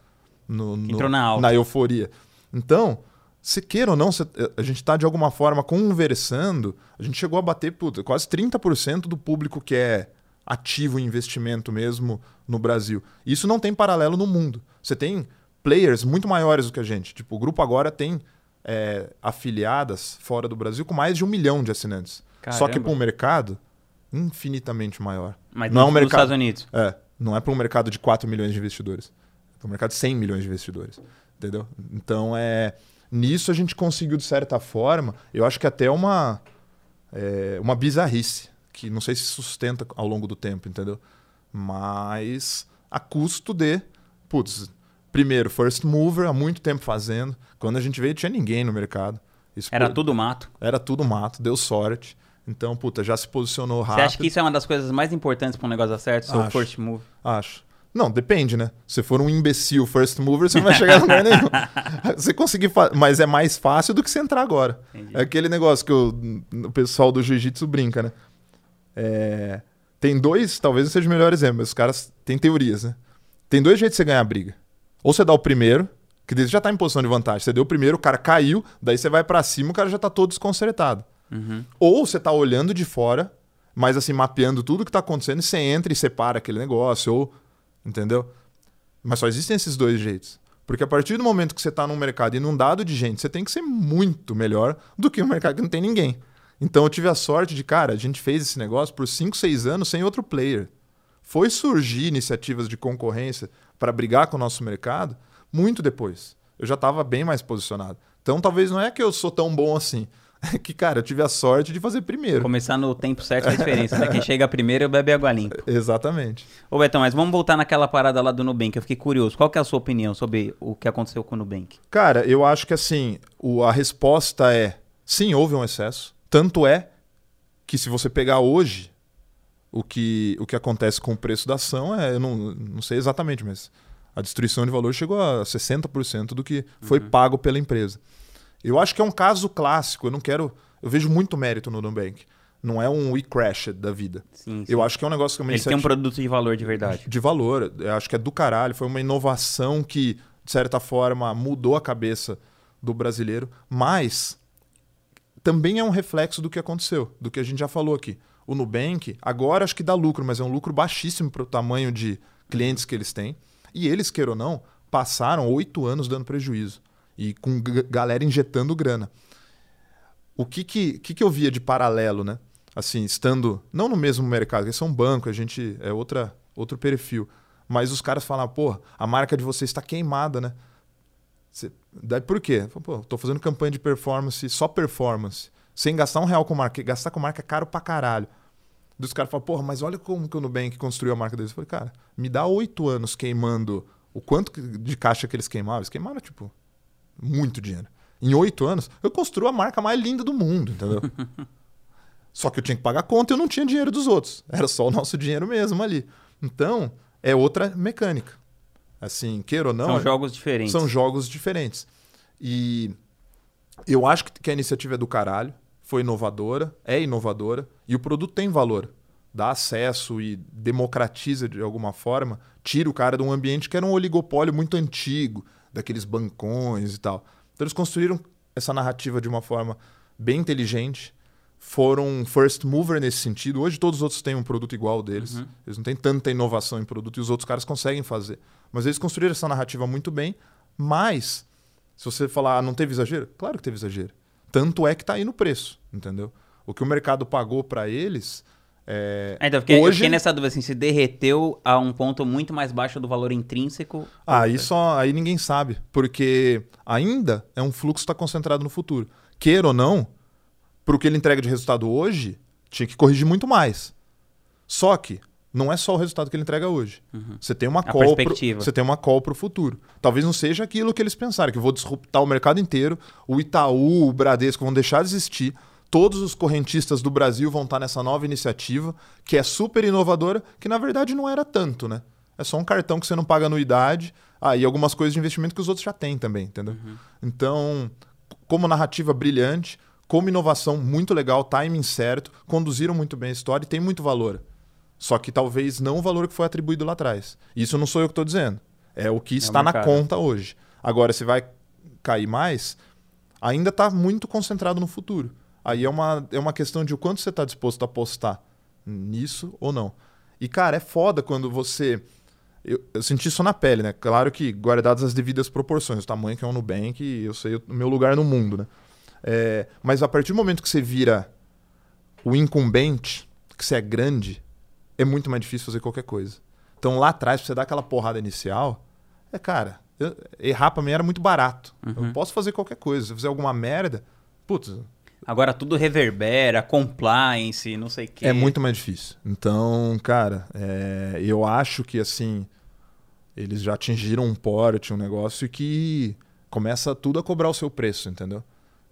no, no, entrou na, na euforia. Então, se queira ou não, a gente está de alguma forma conversando, a gente chegou a bater puta, quase 30% do público que é ativo em investimento mesmo no Brasil. Isso não tem paralelo no mundo. Você tem players muito maiores do que a gente. Tipo, o grupo agora tem é, afiliadas fora do Brasil com mais de um milhão de assinantes. Caramba. Só que para um mercado infinitamente maior. Mas não é um mercado, Estados Unidos. É, não é para um mercado de 4 milhões de investidores. É para um mercado de 100 milhões de investidores. Entendeu? Então, é, nisso a gente conseguiu, de certa forma, eu acho que até uma, é, uma bizarrice que não sei se sustenta ao longo do tempo, entendeu? Mas a custo de, putz, primeiro, first mover, há muito tempo fazendo. Quando a gente veio, tinha ninguém no mercado. Isso era tudo mato. Era tudo mato, deu sorte. Então, puta, já se posicionou rápido. Você acha que isso é uma das coisas mais importantes para um negócio dar certo, seu first move? Acho. Não, depende, né? Se for um imbecil first mover, você não vai chegar a lugar nenhum. Você conseguir, mas é mais fácil do que você entrar agora. Entendi. É aquele negócio que o, o pessoal do jiu-jitsu brinca, né? É... Tem dois, talvez seja o melhor exemplo, mas os caras têm teorias, né? Tem dois jeitos de você ganhar a briga. Ou você dá o primeiro, que você já tá em posição de vantagem. Você deu o primeiro, o cara caiu, daí você vai para cima, o cara já tá todo desconcertado. Uhum. Ou você tá olhando de fora, mas assim, mapeando tudo que tá acontecendo, e você entra e separa aquele negócio, ou. Entendeu? Mas só existem esses dois jeitos. Porque a partir do momento que você tá num mercado inundado de gente, você tem que ser muito melhor do que um mercado que não tem ninguém. Então eu tive a sorte de, cara, a gente fez esse negócio por 5, 6 anos sem outro player. Foi surgir iniciativas de concorrência para brigar com o nosso mercado muito depois. Eu já estava bem mais posicionado. Então talvez não é que eu sou tão bom assim. É que, cara, eu tive a sorte de fazer primeiro. Começar no tempo certo é a diferença, né? Quem chega primeiro bebe água limpa. Exatamente. Ô, Betão, mas vamos voltar naquela parada lá do Nubank. Eu fiquei curioso. Qual que é a sua opinião sobre o que aconteceu com o Nubank? Cara, eu acho que assim, o, a resposta é sim, houve um excesso. Tanto é que se você pegar hoje o que, o que acontece com o preço da ação, é, eu não, não sei exatamente, mas a destruição de valor chegou a 60% do que foi uhum. pago pela empresa. Eu acho que é um caso clássico, eu não quero. Eu vejo muito mérito no Nubank. Não é um e-crash da vida. Sim, sim. Eu acho que é um negócio que é uma Ele tem um produto de valor de verdade. De valor. Eu acho que é do caralho. Foi uma inovação que, de certa forma, mudou a cabeça do brasileiro, mas também é um reflexo do que aconteceu, do que a gente já falou aqui. O Nubank, agora acho que dá lucro, mas é um lucro baixíssimo para o tamanho de clientes que eles têm. E eles, queira ou não, passaram oito anos dando prejuízo e com galera injetando grana. O que que, que que eu via de paralelo, né? Assim, estando não no mesmo mercado, eles são um banco, a gente é outra, outro perfil. Mas os caras falam, pô, a marca de vocês está queimada, né? Daí por quê? Pô, tô fazendo campanha de performance, só performance, sem gastar um real com marca. Gastar com marca é caro pra caralho. Dos caras falam, porra, mas olha como que o Nubank construiu a marca deles. Eu falei, cara, me dá oito anos queimando o quanto de caixa que eles queimavam. Eles queimaram, tipo, muito dinheiro. Em oito anos, eu construo a marca mais linda do mundo, entendeu? só que eu tinha que pagar conta e eu não tinha dinheiro dos outros. Era só o nosso dinheiro mesmo ali. Então, é outra mecânica. Assim, queira ou não. São jogos diferentes. São jogos diferentes. E eu acho que a iniciativa é do caralho, foi inovadora, é inovadora, e o produto tem valor. Dá acesso e democratiza de alguma forma, tira o cara de um ambiente que era um oligopólio muito antigo, daqueles bancões e tal. Então eles construíram essa narrativa de uma forma bem inteligente, foram first mover nesse sentido. Hoje todos os outros têm um produto igual deles. Uhum. Eles não têm tanta inovação em produto e os outros caras conseguem fazer. Mas eles construíram essa narrativa muito bem, mas se você falar, ah, não teve exagero? Claro que teve exagero. Tanto é que está aí no preço, entendeu? O que o mercado pagou para eles. É... é então, porque hoje... eu fiquei nessa dúvida, assim, se derreteu a um ponto muito mais baixo do valor intrínseco. Ah, isso aí ninguém sabe, porque ainda é um fluxo que está concentrado no futuro. Queira ou não, para o que ele entrega de resultado hoje, tinha que corrigir muito mais. Só que não é só o resultado que ele entrega hoje. Uhum. Você tem uma a call pro, você tem uma call para o futuro. Talvez não seja aquilo que eles pensaram, que eu vou disruptar o mercado inteiro, o Itaú, o Bradesco vão deixar de existir, todos os correntistas do Brasil vão estar nessa nova iniciativa, que é super inovadora, que na verdade não era tanto, né? É só um cartão que você não paga anuidade, ah, e algumas coisas de investimento que os outros já têm também, entendeu? Uhum. Então, como narrativa brilhante, como inovação muito legal, timing certo, conduziram muito bem a história e tem muito valor. Só que talvez não o valor que foi atribuído lá atrás. Isso não sou eu que estou dizendo. É o que é está na conta hoje. Agora, se vai cair mais, ainda está muito concentrado no futuro. Aí é uma, é uma questão de o quanto você está disposto a apostar nisso ou não. E, cara, é foda quando você. Eu, eu, senti isso na pele, né? Claro que guardadas as devidas proporções, o tamanho que é o Nubank, eu sei o meu lugar no mundo, né? É, mas a partir do momento que você vira o incumbente, que você é grande, é muito mais difícil fazer qualquer coisa. Então lá atrás, pra você dar aquela porrada inicial, é, cara, eu, errar pra mim era muito barato. Uhum. Eu posso fazer qualquer coisa. Se eu fizer alguma merda, putz. Agora tudo reverbera, compliance, não sei o quê. É muito mais difícil. Então, cara, é, eu acho que assim, eles já atingiram um porte, um negócio que começa tudo a cobrar o seu preço, entendeu?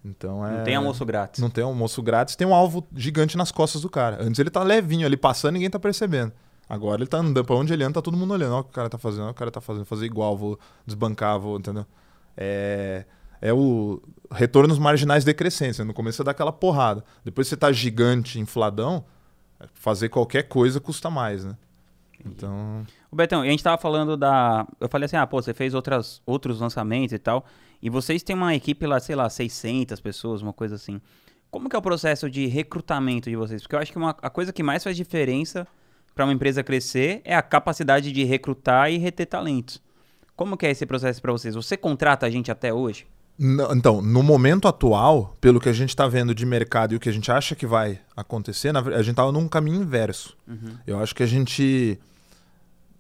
Então é. Não tem almoço grátis. Não tem almoço grátis, tem um alvo gigante nas costas do cara. Antes ele tá levinho ali passando ninguém tá percebendo. Agora ele tá andando, pra onde ele anda, tá todo mundo olhando. Olha o que o cara tá fazendo, olha o que o cara tá fazendo, fazer igual, vou desbancar, vou, entendeu? É, é o retornos marginais decrescentes. Né? No começo você dá aquela porrada. Depois você tá gigante, infladão, fazer qualquer coisa custa mais, né? Então. O Betão, a gente tava falando da. Eu falei assim, ah, pô, você fez outras, outros lançamentos e tal. E vocês têm uma equipe lá, sei lá, 600 pessoas, uma coisa assim. Como que é o processo de recrutamento de vocês? Porque eu acho que uma, a coisa que mais faz diferença para uma empresa crescer é a capacidade de recrutar e reter talentos. Como que é esse processo para vocês? Você contrata a gente até hoje? Então, no momento atual, pelo que a gente está vendo de mercado e o que a gente acha que vai acontecer, a gente está num caminho inverso. Uhum. Eu acho que a gente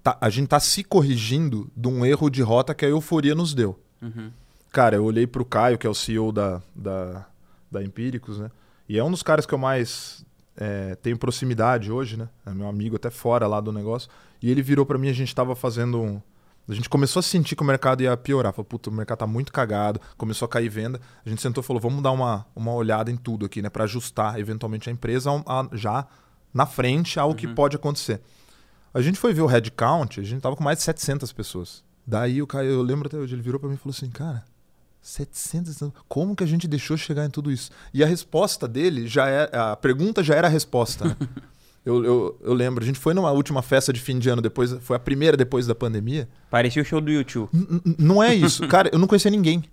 tá, a gente está se corrigindo de um erro de rota que a euforia nos deu. Uhum. Cara, eu olhei pro Caio, que é o CEO da, da, da Empíricos, né? E é um dos caras que eu mais é, tenho proximidade hoje, né? É meu amigo até fora lá do negócio. E ele virou para mim, a gente tava fazendo um. A gente começou a sentir que o mercado ia piorar. Falou, puta, o mercado tá muito cagado, começou a cair venda. A gente sentou e falou, vamos dar uma, uma olhada em tudo aqui, né? para ajustar eventualmente a empresa a, a, já na frente ao uhum. que pode acontecer. A gente foi ver o headcount, a gente tava com mais de 700 pessoas. Daí o Caio, eu lembro até hoje, ele virou para mim e falou assim, cara, 700 Como que a gente deixou chegar em tudo isso? E a resposta dele já é. A pergunta já era a resposta. Né? eu, eu, eu, lembro, a gente foi numa última festa de fim de ano, depois foi a primeira depois da pandemia. Parecia o show do YouTube. N não é isso. Cara, eu não conhecia ninguém.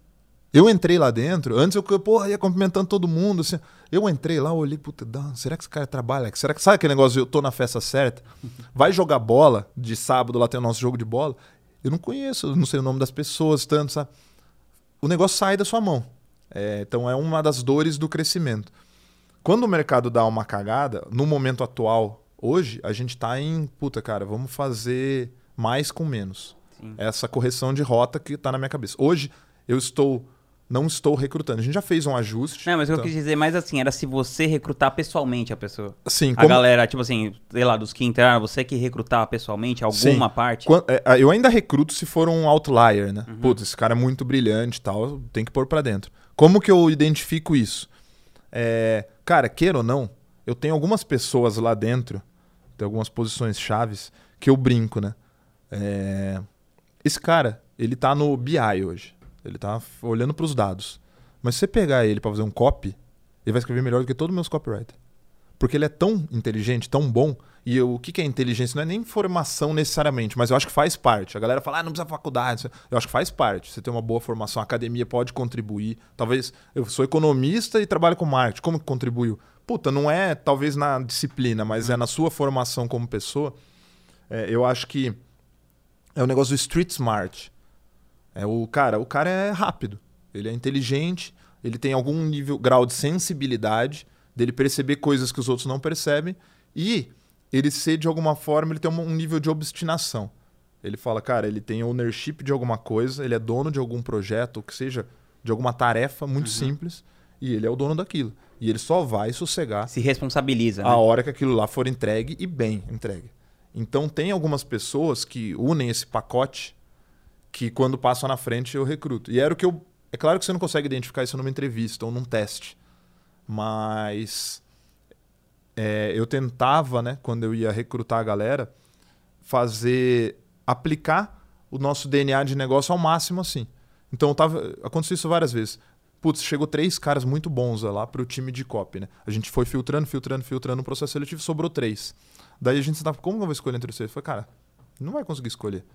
Eu entrei lá dentro, antes eu porra, ia cumprimentando todo mundo. Assim, eu entrei lá, olhei, puta, será que esse cara trabalha? Será que sabe aquele negócio de eu tô na festa certa? Vai jogar bola de sábado, lá tem o nosso jogo de bola. Eu não conheço, não sei o nome das pessoas, tanto, sabe? O negócio sai da sua mão. É, então é uma das dores do crescimento. Quando o mercado dá uma cagada, no momento atual, hoje, a gente tá em, puta, cara, vamos fazer mais com menos. Sim. Essa correção de rota que tá na minha cabeça. Hoje, eu estou não estou recrutando. A gente já fez um ajuste. Não, mas então... eu quis dizer mais assim, era se você recrutar pessoalmente a pessoa. Sim. A galera, tipo assim, sei lá, dos que entraram, você que recrutar pessoalmente alguma Sim. parte? É, eu ainda recruto se for um outlier, né? Uhum. Putz, esse cara é muito brilhante e tal, tem que pôr para dentro. Como que eu identifico isso? É, cara, queira ou não, eu tenho algumas pessoas lá dentro, tem algumas posições chaves, que eu brinco, né? É, esse cara, ele tá no BI hoje. Ele tá olhando para os dados. Mas se você pegar ele para fazer um copy, ele vai escrever melhor do que todos os meus copywriters. Porque ele é tão inteligente, tão bom. E eu, o que, que é inteligência? Não é nem formação necessariamente, mas eu acho que faz parte. A galera fala, ah, não precisa faculdade. Eu acho que faz parte. Você tem uma boa formação, a academia pode contribuir. Talvez eu sou economista e trabalho com marketing. Como que contribuiu? Puta, não é talvez na disciplina, mas é na sua formação como pessoa. É, eu acho que é o negócio do street smart. É o cara, o cara é rápido, ele é inteligente, ele tem algum nível, grau de sensibilidade dele perceber coisas que os outros não percebem e ele ser de alguma forma, ele tem um nível de obstinação. Ele fala, cara, ele tem ownership de alguma coisa, ele é dono de algum projeto, ou que seja, de alguma tarefa muito uhum. simples, e ele é o dono daquilo. E ele só vai sossegar. Se responsabiliza. A né? hora que aquilo lá for entregue e bem entregue. Então tem algumas pessoas que unem esse pacote que quando passam na frente eu recruto. E era o que eu. É claro que você não consegue identificar isso numa entrevista ou num teste, mas é, eu tentava, né, quando eu ia recrutar a galera, fazer. aplicar o nosso DNA de negócio ao máximo assim. Então tava, aconteceu isso várias vezes. Putz, chegou três caras muito bons lá para o time de copy, né? A gente foi filtrando, filtrando, filtrando o processo seletivo, sobrou três. Daí a gente estava, como eu vou escolher entre vocês? Foi, cara, não vai conseguir escolher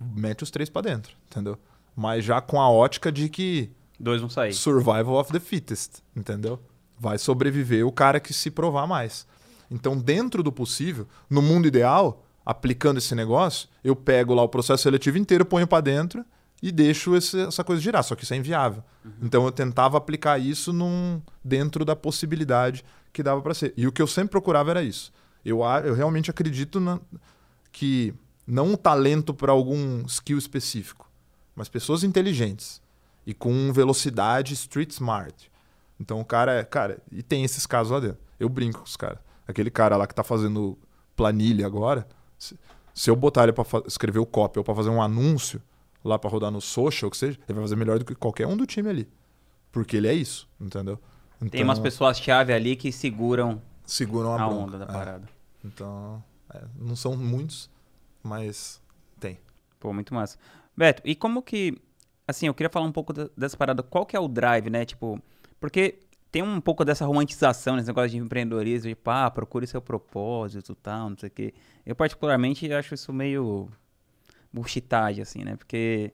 mete os três para dentro, entendeu? Mas já com a ótica de que. Dois vão sair. Survival of the fittest, entendeu? Vai sobreviver o cara que se provar mais. Então, dentro do possível, no mundo ideal, aplicando esse negócio, eu pego lá o processo seletivo inteiro, ponho para dentro e deixo esse, essa coisa girar. Só que isso é inviável. Uhum. Então, eu tentava aplicar isso num, dentro da possibilidade que dava para ser. E o que eu sempre procurava era isso. Eu, eu realmente acredito na, que não um talento para algum skill específico, mas pessoas inteligentes e com velocidade street smart. Então o cara é, cara, e tem esses casos lá dentro. Eu brinco com os caras. Aquele cara lá que está fazendo planilha agora, se, se eu botar ele para escrever o copy ou para fazer um anúncio lá para rodar no social, ou que seja, ele vai fazer melhor do que qualquer um do time ali. Porque ele é isso, entendeu? Então, tem umas pessoas-chave ali que seguram, seguram a, a onda da parada. É. Então, é, não são muitos, mas tem. Pô, muito massa. Beto, e como que. Assim, eu queria falar um pouco dessa parada. Qual que é o drive, né? Tipo, porque tem um pouco dessa romantização nesse negócio de empreendedorismo, de pá, procure seu propósito tal, não sei o quê. Eu, particularmente, acho isso meio bullshitagem, assim, né? Porque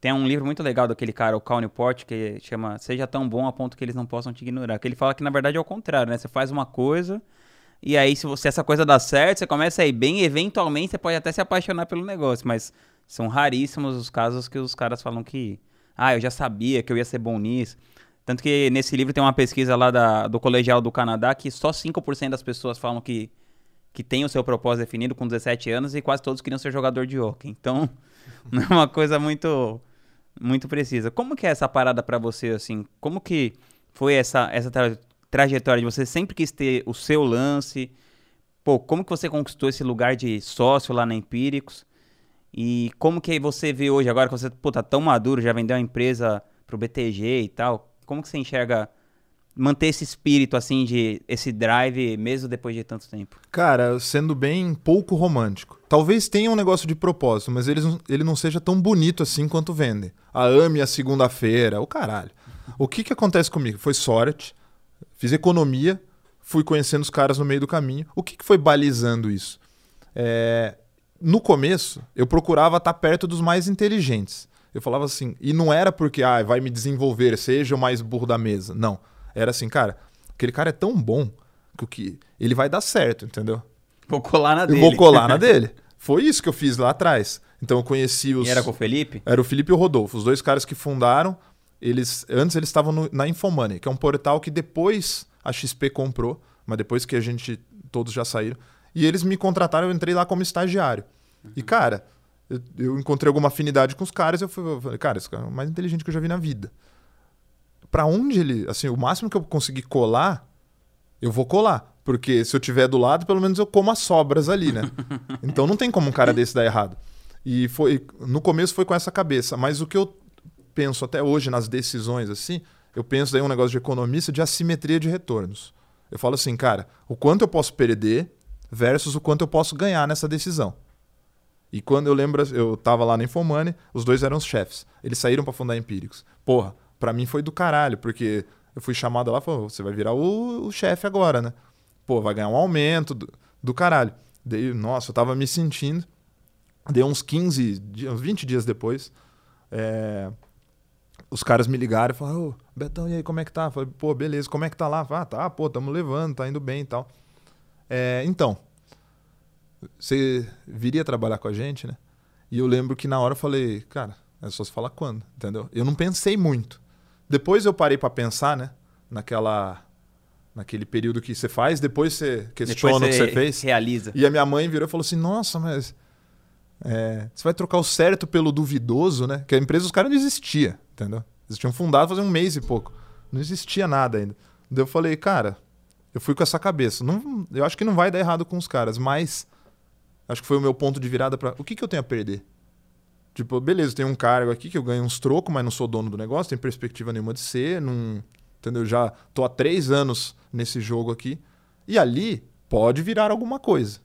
tem um livro muito legal daquele cara, o Cal Newport, que chama Seja Tão Bom a Ponto Que Eles Não Possam Te Ignorar. Que ele fala que, na verdade, é o contrário, né? Você faz uma coisa e aí, se você essa coisa dá certo, você começa a ir bem, eventualmente você pode até se apaixonar pelo negócio, mas são raríssimos os casos que os caras falam que, ah, eu já sabia que eu ia ser bom nisso. Tanto que nesse livro tem uma pesquisa lá da, do Colegial do Canadá que só 5% das pessoas falam que, que tem o seu propósito definido com 17 anos e quase todos queriam ser jogador de hockey. Então, não é uma coisa muito muito precisa. Como que é essa parada para você, assim? Como que foi essa, essa trajetória de você sempre quis ter o seu lance. Pô, como que você conquistou esse lugar de sócio lá na Empíricos? E como que você vê hoje, agora que você pô, tá tão maduro, já vendeu a empresa pro BTG e tal, como que você enxerga manter esse espírito, assim, de esse drive, mesmo depois de tanto tempo? Cara, sendo bem pouco romântico. Talvez tenha um negócio de propósito, mas ele, ele não seja tão bonito assim quanto vendem. A ame a segunda-feira, o caralho. O que que acontece comigo? Foi sorte. Fiz economia, fui conhecendo os caras no meio do caminho. O que, que foi balizando isso? É, no começo, eu procurava estar perto dos mais inteligentes. Eu falava assim, e não era porque ah, vai me desenvolver, seja o mais burro da mesa. Não. Era assim, cara, aquele cara é tão bom que o que ele vai dar certo, entendeu? Vou colar na Eu dele. vou colar na dele. Foi isso que eu fiz lá atrás. Então eu conheci os. E era com o Felipe? Era o Felipe e o Rodolfo, os dois caras que fundaram. Eles antes eles estavam na Infomoney, que é um portal que depois a XP comprou, mas depois que a gente todos já saíram. E eles me contrataram, eu entrei lá como estagiário. E cara, eu, eu encontrei alguma afinidade com os caras, eu, fui- eu falei, cara, esse cara é o mais inteligente que eu já vi na vida. Pra onde ele, assim, o máximo que eu conseguir colar, eu vou colar, porque se eu tiver do lado, pelo menos eu como as sobras ali, né? então não tem como um cara desse dar errado. E foi no começo foi com essa cabeça, mas o que eu penso até hoje nas decisões assim, eu penso daí um negócio de economista de assimetria de retornos. Eu falo assim, cara, o quanto eu posso perder versus o quanto eu posso ganhar nessa decisão. E quando eu lembro, eu tava lá na Infomoney, os dois eram os chefes. Eles saíram pra fundar Empíricos. Porra, pra mim foi do caralho, porque eu fui chamado lá e você vai virar o, o chefe agora, né? Pô, vai ganhar um aumento do, do caralho. Daí, nossa, eu tava me sentindo. Deu uns 15, dias, uns 20 dias depois, é, os caras me ligaram e falaram, ô, Betão, e aí, como é que tá? Eu falei, pô, beleza, como é que tá lá? Ah, tá, pô, tamo levando, tá indo bem e tal. É, então, você viria trabalhar com a gente, né? E eu lembro que na hora eu falei, cara, é só se falar quando, entendeu? Eu não pensei muito. Depois eu parei pra pensar, né? Naquela. Naquele período que você faz, depois você questiona Depois o que você fez. realiza. E a minha mãe virou e falou assim: Nossa, mas. é, você vai trocar o certo pelo duvidoso, né? Que a empresa, os caras não existia, entendeu? Eles tinham fundado fazia um mês e pouco. Não existia nada ainda. Daí eu falei, cara, eu fui com essa cabeça. Não, eu acho que não vai dar errado com os caras, mas acho que foi o meu ponto de virada para o que, que eu tenho a perder? Tipo, beleza, tem um cargo aqui que eu ganho uns trocos, mas não sou dono do negócio, tem perspectiva nenhuma de ser, não, entendeu? Já tô há três anos nesse jogo aqui. E ali pode virar alguma coisa.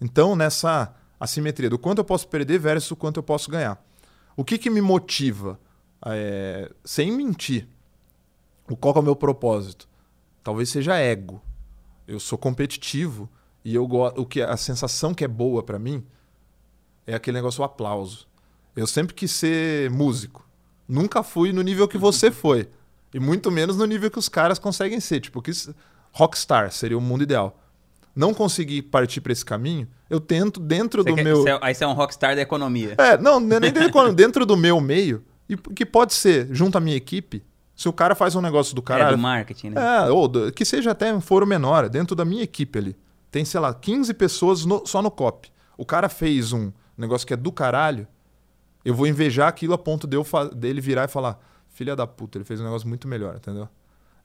Então, nessa assimetria do quanto eu posso perder versus o quanto eu posso ganhar. O que, que me motiva? É, sem mentir. O qual é o meu propósito? Talvez seja ego. Eu sou competitivo e eu. O que a sensação que é boa para mim é aquele negócio do aplauso. Eu sempre quis ser músico. Nunca fui no nível que você foi. E muito menos no nível que os caras conseguem ser. Tipo, que rockstar seria o mundo ideal. Não consegui partir para esse caminho, eu tento dentro Você do quer- meu. é- aí você é um rockstar da economia. É, não, é nem dentro, do- dentro do meu meio. E que pode ser, junto à minha equipe, se o cara faz um negócio do é caralho. do marketing, né? É, ou do- que seja até um foro menor, dentro da minha equipe ali. Tem, sei lá, 15 pessoas no- só no COP. O cara fez um negócio que é do caralho, eu vou invejar aquilo a ponto de eu dele virar e falar: filha da puta, ele fez um negócio muito melhor, entendeu?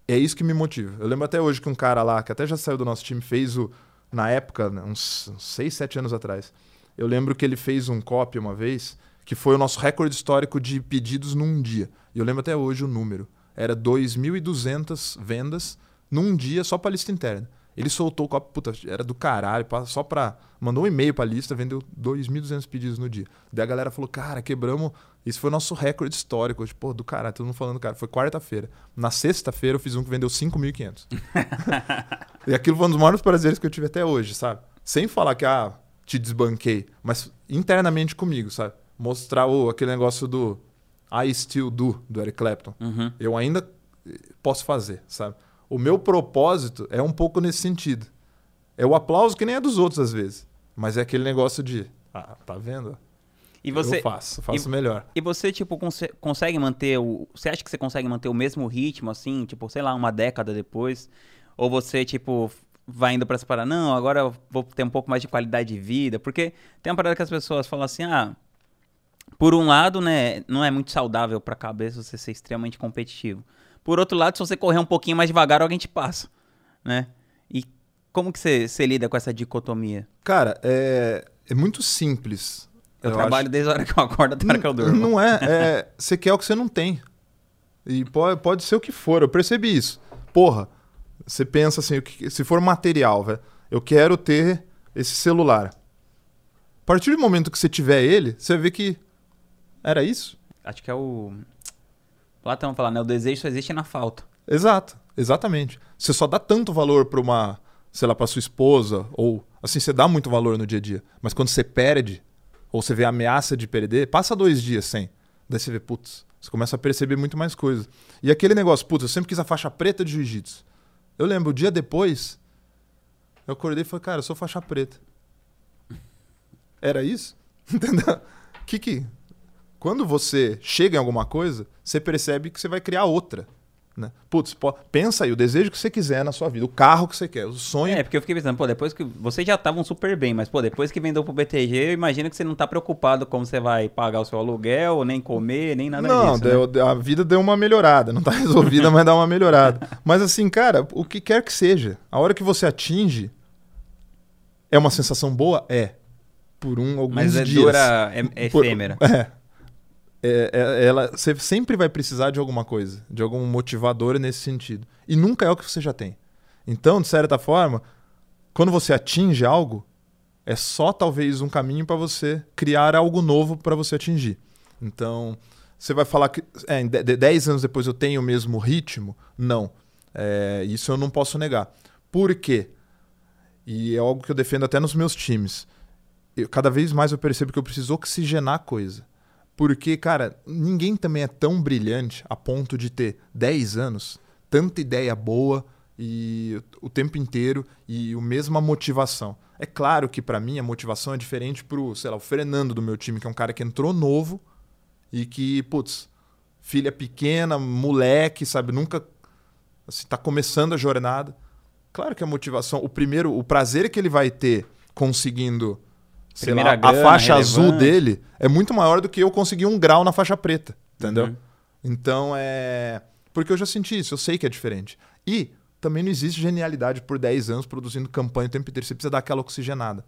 É isso que me motiva. Eu lembro até hoje que um cara lá, que até já saiu do nosso time, fez o. Na época, né, uns 6, 7 anos atrás. Eu lembro que ele fez um copy uma vez, que foi o nosso recorde histórico de pedidos num dia. E eu lembro até hoje o número. Era 2.200 vendas num dia só pra lista interna. Ele soltou o copy, puta, era do caralho, só pra. Mandou um e-mail pra lista, vendeu 2.200 pedidos no dia. Daí a galera falou, cara, quebramos. Esse foi o nosso recorde histórico. Tipo, pô, do caralho, todo mundo falando, cara. Foi quarta-feira. Na sexta-feira eu fiz um que vendeu 5.500. E aquilo foi um dos maiores prazeres que eu tive até hoje, sabe? Sem falar que, ah, te desbanquei, mas internamente comigo, sabe? Mostrar o, aquele negócio do I still do, do Eric Clapton. Uhum. Eu ainda eh, posso fazer, sabe? O meu propósito é um pouco nesse sentido. É o aplauso que nem é dos outros às vezes, mas é aquele negócio de, ah, tá vendo? E você, eu faço, faço melhor. e você tipo conse- consegue manter o, você acha que você consegue manter o mesmo ritmo assim, tipo, sei lá, uma década depois? Ou você tipo vai indo pra se parar, não, agora eu vou ter um pouco mais de qualidade de vida, porque tem uma parada que as pessoas falam assim, ah, por um lado, né, não é muito saudável pra cabeça você ser extremamente competitivo. Por outro lado, se você correr um pouquinho mais devagar, alguém te passa, né? E como que você, você lida com essa dicotomia? Cara, é, é muito simples. Eu, acho. trabalho desde a hora que eu acordo até a hora que eu durmo. Não é, é. Você quer o que você não tem. E pode, pode ser o que for. Eu percebi isso. Porra, você pensa assim, se for material, velho, eu quero ter esse celular. A partir do momento que você tiver ele, você vê que era isso. Acho que é o. Platão fala, né? O desejo só existe na falta. Exato, exatamente. Você só dá tanto valor pra uma, sei lá, pra sua esposa, ou assim, você dá muito valor no dia a dia. Mas quando você perde, ou você vê a ameaça de perder, passa dois dias sem. Daí você vê, putz, você começa a perceber muito mais coisas. E aquele negócio, putz, eu sempre quis a faixa preta de jiu-jitsu. Eu lembro, o dia depois, eu acordei e falei, cara, eu sou faixa preta. Era isso? Entendeu? Que que... Quando você chega em alguma coisa, você percebe que você vai criar outra. Né? Putz, pô, pensa aí, o desejo que você quiser na sua vida, o carro que você quer, o sonho. É, porque eu fiquei pensando, pô, depois que. Vocês já estavam super bem, mas, pô, depois que vendeu pro BTG, eu imagino que você não tá preocupado como você vai pagar o seu aluguel, nem comer, nem nada não, disso. Não, né? a vida deu uma melhorada. Não tá resolvida, mas dá uma melhorada. Mas assim, cara, o que quer que seja, a hora que você atinge, é uma sensação boa? É. Por um, alguns mas é dias. dura, é, é efêmera. Por, é é, é, ela, você sempre vai precisar de alguma coisa, de algum motivador nesse sentido. E nunca é o que você já tem. Então, de certa forma, quando você atinge algo, é só talvez um caminho para você criar algo novo para você atingir. Então, você vai falar que é, 10 anos depois eu tenho o mesmo ritmo? Não. É, isso eu não posso negar. Por quê? E é algo que eu defendo até nos meus times. Eu, cada vez mais eu percebo que eu preciso oxigenar a coisa. Porque, cara, ninguém também é tão brilhante a ponto de ter 10 anos, tanta ideia boa e o tempo inteiro e a mesma motivação. É claro que para mim a motivação é diferente pro, sei lá, o Fernando do meu time, que é um cara que entrou novo e que, putz, filha pequena, moleque, sabe, nunca assim, tá começando a jornada. Claro que a motivação, o primeiro, o prazer que ele vai ter conseguindo Primeira lá, grana, a faixa relevante. azul dele é muito maior do que eu conseguir um grau na faixa preta, entendeu? Uhum. Então é. Porque eu já senti isso, eu sei que é diferente. E também não existe genialidade por 10 anos produzindo campanha o tempo inteiro. Você precisa dar aquela oxigenada.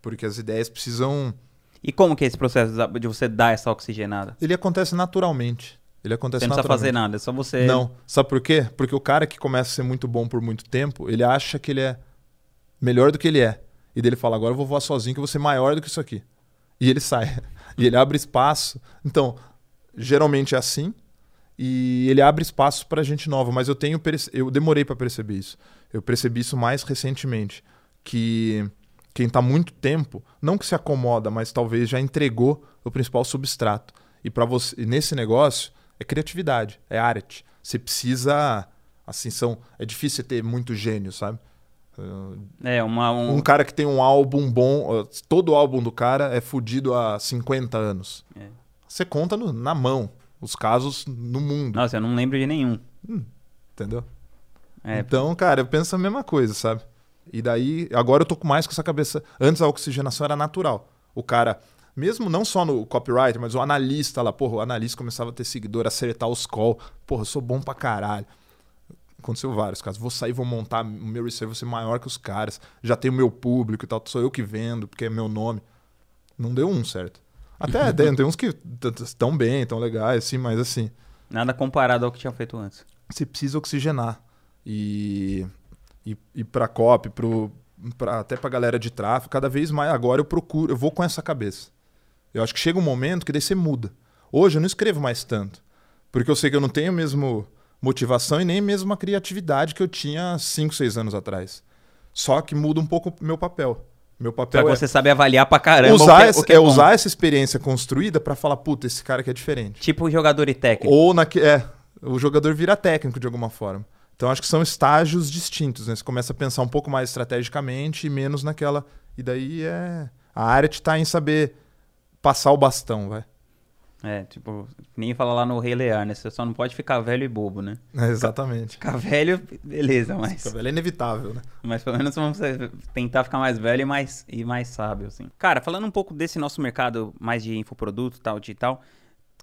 Porque as ideias precisam. E como que é esse processo de você dar essa oxigenada? Ele acontece naturalmente. Ele acontece você não precisa fazer nada, é só você. Não. Sabe por quê? Porque o cara que começa a ser muito bom por muito tempo, ele acha que ele é melhor do que ele é. E dele fala: agora eu vou voar sozinho, que eu vou ser maior do que isso aqui. E ele sai. E ele abre espaço. Então, geralmente é assim. E ele abre espaço para gente nova. Mas eu tenho eu demorei para perceber isso. Eu percebi isso mais recentemente. Que quem está muito tempo, não que se acomoda, mas talvez já entregou o principal substrato. E para você, nesse negócio, é criatividade, é arte. Você precisa. Assim, são. É difícil ter muito gênio, sabe? É, uma, um... um... cara que tem um álbum bom, todo álbum do cara é fudido há 50 anos. É. Você conta no, na mão os casos no mundo. Nossa, eu não lembro de nenhum. Hum, entendeu? É. Então, cara, eu penso a mesma coisa, sabe? E daí, agora eu tô com mais com essa cabeça. Antes a oxigenação era natural. O cara, mesmo não só no copyright, mas o analista lá, porra, o analista começava a ter seguidor, acertar os call. Porra, eu sou bom pra caralho. Aconteceu vários casos. Vou sair, vou montar o meu reserve, vou ser maior que os caras. Já tenho o meu público e tal. Sou eu que vendo, porque é meu nome. Não deu um certo. Até tem, tem uns que estão bem, estão legais, assim, mas assim. Nada comparado ao que tinha feito antes. Você precisa oxigenar. E, e, e para COP, pro, pra, até para galera de tráfego, cada vez mais agora eu procuro, eu vou com essa cabeça. Eu acho que chega um momento que daí você muda. Hoje eu não escrevo mais tanto. Porque eu sei que eu não tenho o mesmo motivação e nem mesmo a criatividade que eu tinha 5, 6 anos atrás. Só que muda um pouco o meu papel. Meu papel Só é você sabe avaliar pra caramba. Usar, o que, é, o que é, é usar essa experiência construída para falar, puta, esse cara aqui é diferente. Tipo jogador e técnico. Ou na, é, o jogador vira técnico de alguma forma. Então acho que são estágios distintos, né? Você começa a pensar um pouco mais estrategicamente e menos naquela. E daí é. A área está em saber passar o bastão, vai. É, tipo, nem fala lá no Rei Lear, né? Você só não pode ficar velho e bobo, né? É, exatamente. Ficar velho, beleza, mas. Ficar velho é inevitável, né? Mas pelo menos vamos tentar ficar mais velho e mais, e mais sábio, assim. Cara, falando um pouco desse nosso mercado mais de infoproduto, tal, digital,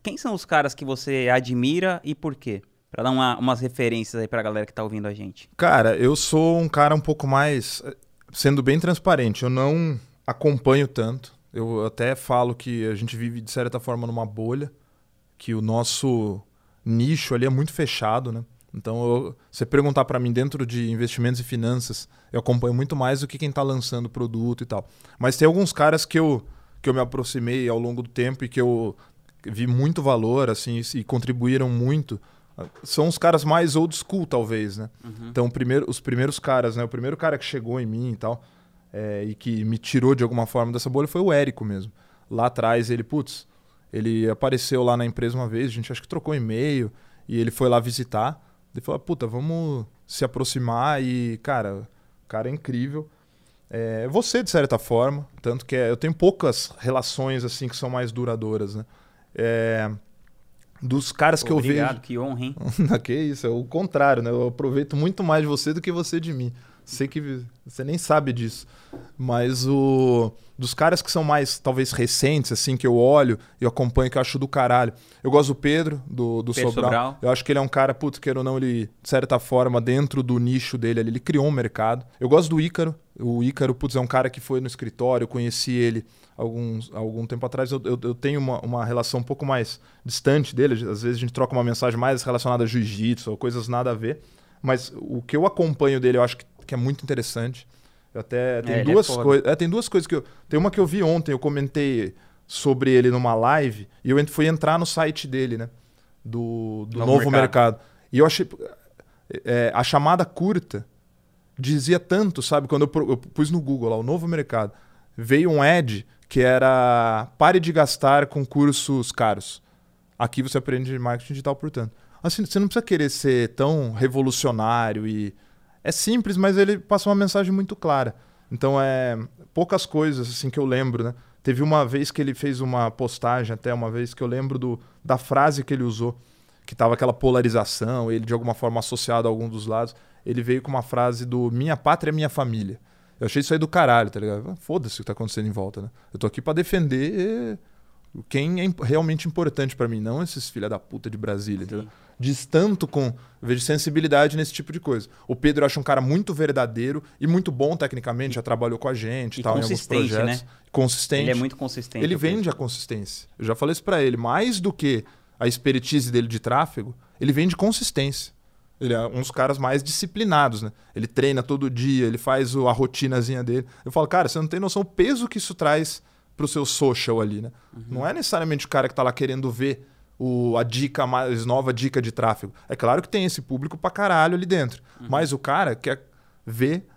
quem são os caras que você admira e por quê? Pra dar uma, umas referências aí pra galera que tá ouvindo a gente. Cara, eu sou um cara um pouco mais. Sendo bem transparente, eu não acompanho tanto eu até falo que a gente vive, de certa forma, numa bolha, que o nosso nicho ali é muito fechado, né? Então, eu, você perguntar para mim dentro de investimentos e finanças, eu acompanho muito mais do que quem está lançando produto e tal. Mas tem alguns caras que eu, que eu me aproximei ao longo do tempo e que eu vi muito valor, assim, e contribuíram muito. São os caras mais old school, talvez, né? Uhum. Então, primeiro, os primeiros caras, né? O primeiro cara que chegou em mim e tal, é, e que me tirou de alguma forma dessa bolha foi o Érico mesmo. Lá atrás ele, putz, Ele apareceu lá na empresa uma vez, a gente acho que trocou e-mail e ele foi lá visitar. Ele falou: puta, vamos se aproximar e, cara, o cara é incrível. É, você, de certa forma, tanto que é, eu tenho poucas relações assim que são mais duradouras, né? É, dos caras que Obrigado, eu vejo. Obrigado, que honra, hein? que isso, é o contrário, né? Eu aproveito muito mais de você do que você de mim. Sei que você nem sabe disso. Mas o dos caras que são mais, talvez, recentes, assim, que eu olho e acompanho, que eu acho do caralho. Eu gosto do Pedro, do, do Pedro Sobral. Sobral. Eu acho que ele é um cara, putz, queira ou não, ele, de certa forma, dentro do nicho dele, ele criou um mercado. Eu gosto do Ícaro. O Ícaro, putz, é um cara que foi no escritório, eu conheci ele alguns, algum tempo atrás. Eu, eu, eu tenho uma, uma relação um pouco mais distante dele. Às vezes a gente troca uma mensagem mais relacionada a jiu-jitsu ou coisas nada a ver. Mas o que eu acompanho dele, eu acho que, que é muito interessante. Eu até tem É, duas é coisas. É, tem duas coisas que eu. Tem uma que eu vi ontem, eu comentei sobre ele numa live, e eu fui entrar no site dele, né? Do, do Novo novo, Mercado. mercado. E eu achei. é, a chamada curta dizia tanto, sabe? Quando eu, eu pus no Google lá, o novo mercado, veio um ad que era pare de gastar com cursos caros. Aqui você aprende marketing digital, portanto. Assim, você não precisa querer ser tão revolucionário e. É simples, mas ele passa uma mensagem muito clara. Então é poucas coisas assim que eu lembro, né? Teve uma vez que ele fez uma postagem, até uma vez que eu lembro do, da frase que ele usou, que tava aquela polarização, ele de alguma forma associado a algum dos lados. Ele veio com uma frase do minha pátria é minha família. Eu achei isso aí do caralho, tá ligado? Foda-se o que tá acontecendo em volta, né? Eu tô aqui pra defender quem é realmente importante pra mim, não esses filha da puta de Brasília, entendeu? Diz tanto com. Eu vejo sensibilidade nesse tipo de coisa. O Pedro eu acho um cara muito verdadeiro e muito bom tecnicamente, já trabalhou com a gente E tal, em alguns consistente, projetos. né? Consistente. Ele é muito consistente. Ele o vende a consistência. Eu já falei isso pra ele. Mais do que a expertise dele de tráfego, ele vende consistência. Ele é um dos caras mais disciplinados, né? Ele treina todo dia, ele faz o- a rotinazinha dele. Eu falo, cara, você não tem noção do peso que isso traz pro seu social ali, né? Não é necessariamente o cara que tá lá querendo ver o, a dica mais nova dica de tráfego. É claro que tem esse público pra caralho ali dentro. Mas o cara quer ver.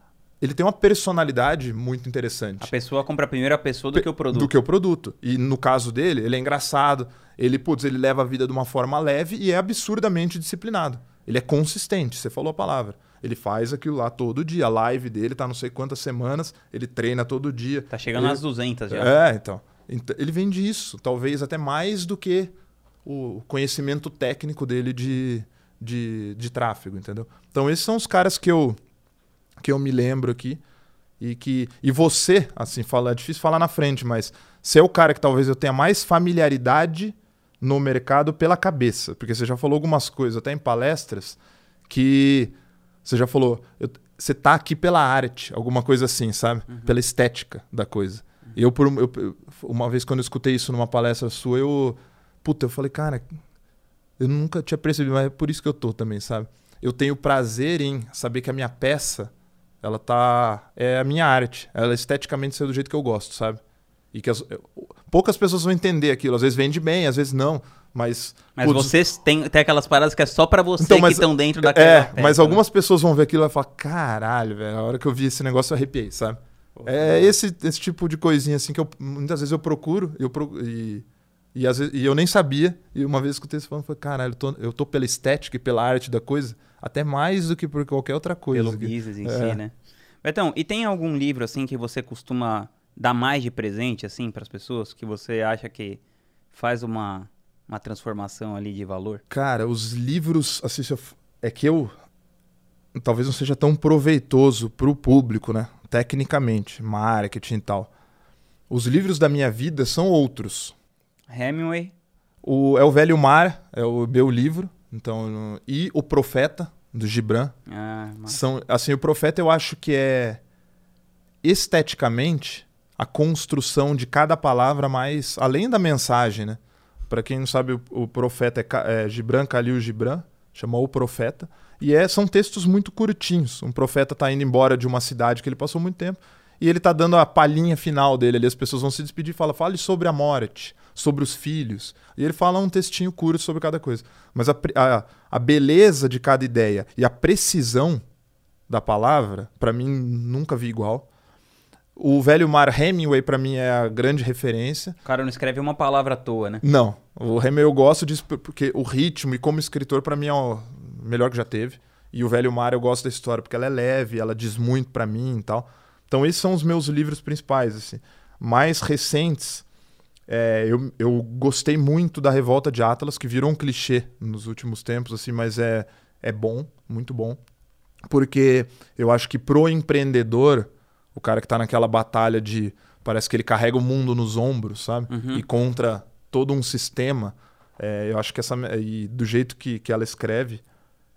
Ele tem uma personalidade muito interessante A pessoa compra a pessoa do que o produto. do que o produto. E no caso dele, ele é engraçado, ele, putz, ele leva a vida de uma forma leve e é absurdamente disciplinado. Ele é consistente, você falou a palavra. Ele faz aquilo lá todo dia. A live dele tá não sei quantas semanas, ele treina todo dia. Tá chegando ele... nas 200 já. É, então. Então, Ele vende isso, talvez até mais do que o conhecimento técnico dele de, de, de tráfego, entendeu? Então, esses são os caras que eu, que eu me lembro aqui. E que e você, assim, fala, é difícil falar na frente, mas você é o cara que talvez eu tenha mais familiaridade no mercado pela cabeça. Porque você já falou algumas coisas, até em palestras, que você já falou, eu- você tá aqui pela arte, alguma coisa assim, sabe? Pela estética da coisa. E eu, por, eu- uma vez quando eu escutei isso numa palestra sua, eu. Puta, eu falei, cara, eu nunca tinha percebido, mas é por isso que eu tô também, sabe? Eu tenho prazer em saber que a minha peça, ela tá. É a minha arte. Ela esteticamente ser do jeito que eu gosto, sabe? E que as- poucas pessoas vão entender aquilo. Às vezes vende bem, às vezes não. Mas. Mas putz, vocês têm, tem aquelas paradas que é só pra você Então, que mas- estão dentro daquela É, peça, mas né? algumas pessoas vão ver aquilo e vão falar: caralho, velho, a hora que eu vi esse negócio eu arrepiei, sabe? É esse, esse tipo de coisinha assim que eu, muitas vezes eu procuro, eu pro- e, e, às vezes, e eu nem sabia. E uma vez escutei você falando, falei, caralho, eu tô, eu tô pela estética e pela arte da coisa, até mais do que por qualquer outra coisa. Pelo business em É. si, né? Betão, e tem algum livro assim que você costuma dar mais de presente assim para as pessoas que você acha que faz uma, uma transformação ali de valor? Cara, os livros, assim, eu é que eu talvez não seja tão proveitoso pro público, né? Tecnicamente, marketing e tal. Os livros da minha vida são outros. Hemingway, O, é o Velho Mar, é o meu livro. Então, e o Profeta, do Gibran. ah, São, assim, o Profeta eu acho que é esteticamente a construção de cada palavra mais além da mensagem, né? Para quem não sabe, o, o Profeta é, é Gibran Khalil Gibran, chamou o Profeta, e é, são textos muito curtinhos. Um profeta tá indo embora de uma cidade que ele passou muito tempo e ele tá dando a palhinha final dele ali, as pessoas vão se despedir e fala: "Fale sobre a morte, sobre os filhos". E ele fala um textinho curto sobre cada coisa. Mas a, a, a beleza de cada ideia e a precisão da palavra, para mim nunca vi igual. O Velho Mar Hemingway, para mim, é a grande referência. O cara não escreve uma palavra à toa, né? Não. O Hemingway eu gosto disso porque o ritmo e como escritor, para mim, é o melhor que já teve. E o Velho Mar eu gosto da história porque ela é leve, ela diz muito para mim e tal. Então, esses são os meus livros principais, assim. Mais recentes, é, eu, eu gostei muito da Revolta de Atlas, que virou um clichê nos últimos tempos, assim, mas é, é bom, muito bom. Porque eu acho que pro empreendedor o cara que tá naquela batalha de. Parece que ele carrega o mundo nos ombros, sabe? Uhum. E contra todo um sistema. É, eu acho que essa. E do jeito que, que ela escreve,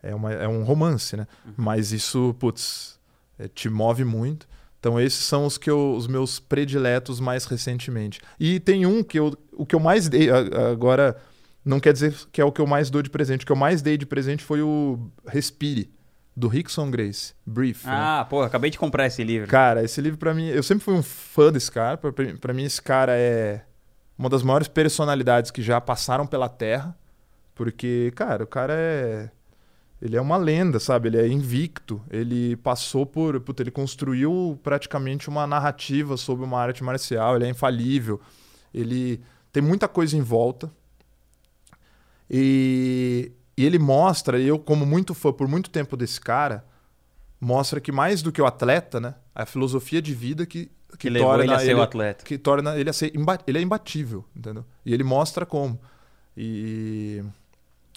é, uma, é um romance, né? Uhum. Mas isso, putz, é, te move muito. Então esses são os que eu, os meus prediletos mais recentemente. E tem um que eu, o que eu mais dei agora não quer dizer que é o que eu mais dou de presente. O que eu mais dei de presente foi o Respire do Rickson Grace, Brief. Né? Ah, né? pô, acabei de comprar esse livro. Cara, esse livro para mim, eu sempre fui um fã desse cara. Para mim esse cara é uma das maiores personalidades que já passaram pela Terra, porque, cara, o cara é ele é uma lenda, sabe? Ele é invicto. Ele passou por, por ele construiu praticamente uma narrativa sobre uma arte marcial, ele é infalível. Ele tem muita coisa em volta. E e ele mostra, e eu, como muito fã por muito tempo desse cara, mostra que mais do que o atleta, né? A filosofia de vida que, que, que torna ele a ser ele, o atleta. Que torna ele a ser ele é imbatível, entendeu? E ele mostra como. E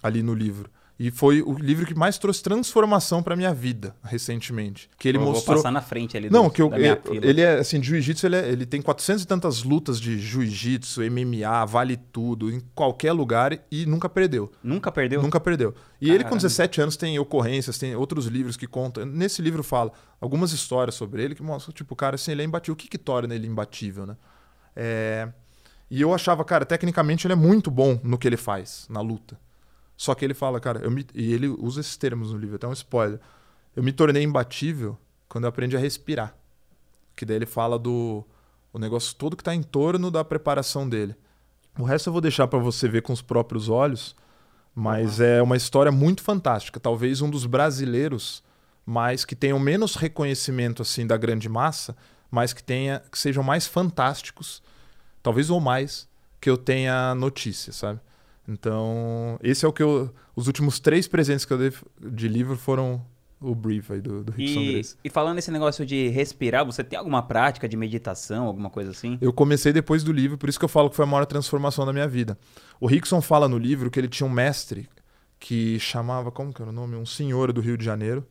ali no livro. E foi o livro que mais trouxe transformação para minha vida recentemente. Que ele eu mostrou. Vou passar na frente ali. Não, do, que eu, ele, ele é assim, de jiu-jitsu ele, é, ele tem 400 e tantas lutas de jiu-jitsu, MMA, vale tudo, em qualquer lugar e nunca perdeu. Nunca perdeu? Nunca perdeu. E Caramba. ele com 17 anos tem ocorrências, tem outros livros que contam. Nesse livro fala algumas histórias sobre ele que mostram, tipo, cara, assim, ele é imbatível. O que que torna ele imbatível, né? É... E eu achava, cara, tecnicamente ele é muito bom no que ele faz, na luta. Só que ele fala, cara, eu me... e ele usa esses termos no livro, até um spoiler. Eu me tornei imbatível quando eu aprendi a respirar. Que daí ele fala do o negócio todo que está em torno da preparação dele. O resto eu vou deixar para você ver com os próprios olhos, mas uhum. é uma história muito fantástica. Talvez um dos brasileiros mais que tenham menos reconhecimento assim da grande massa, mas que tenha que sejam mais fantásticos, talvez ou mais que eu tenha notícia, sabe? Então, esse é o que eu. Os últimos três presentes que eu dei de livro foram o brief aí do, do Rickson e, Grace. E falando nesse negócio de respirar, você tem alguma prática de meditação, alguma coisa assim? Eu comecei depois do livro, por isso que eu falo que foi a maior transformação da minha vida. O Rickson fala no livro que ele tinha um mestre que chamava, como que era o nome? Um senhor do Rio de Janeiro,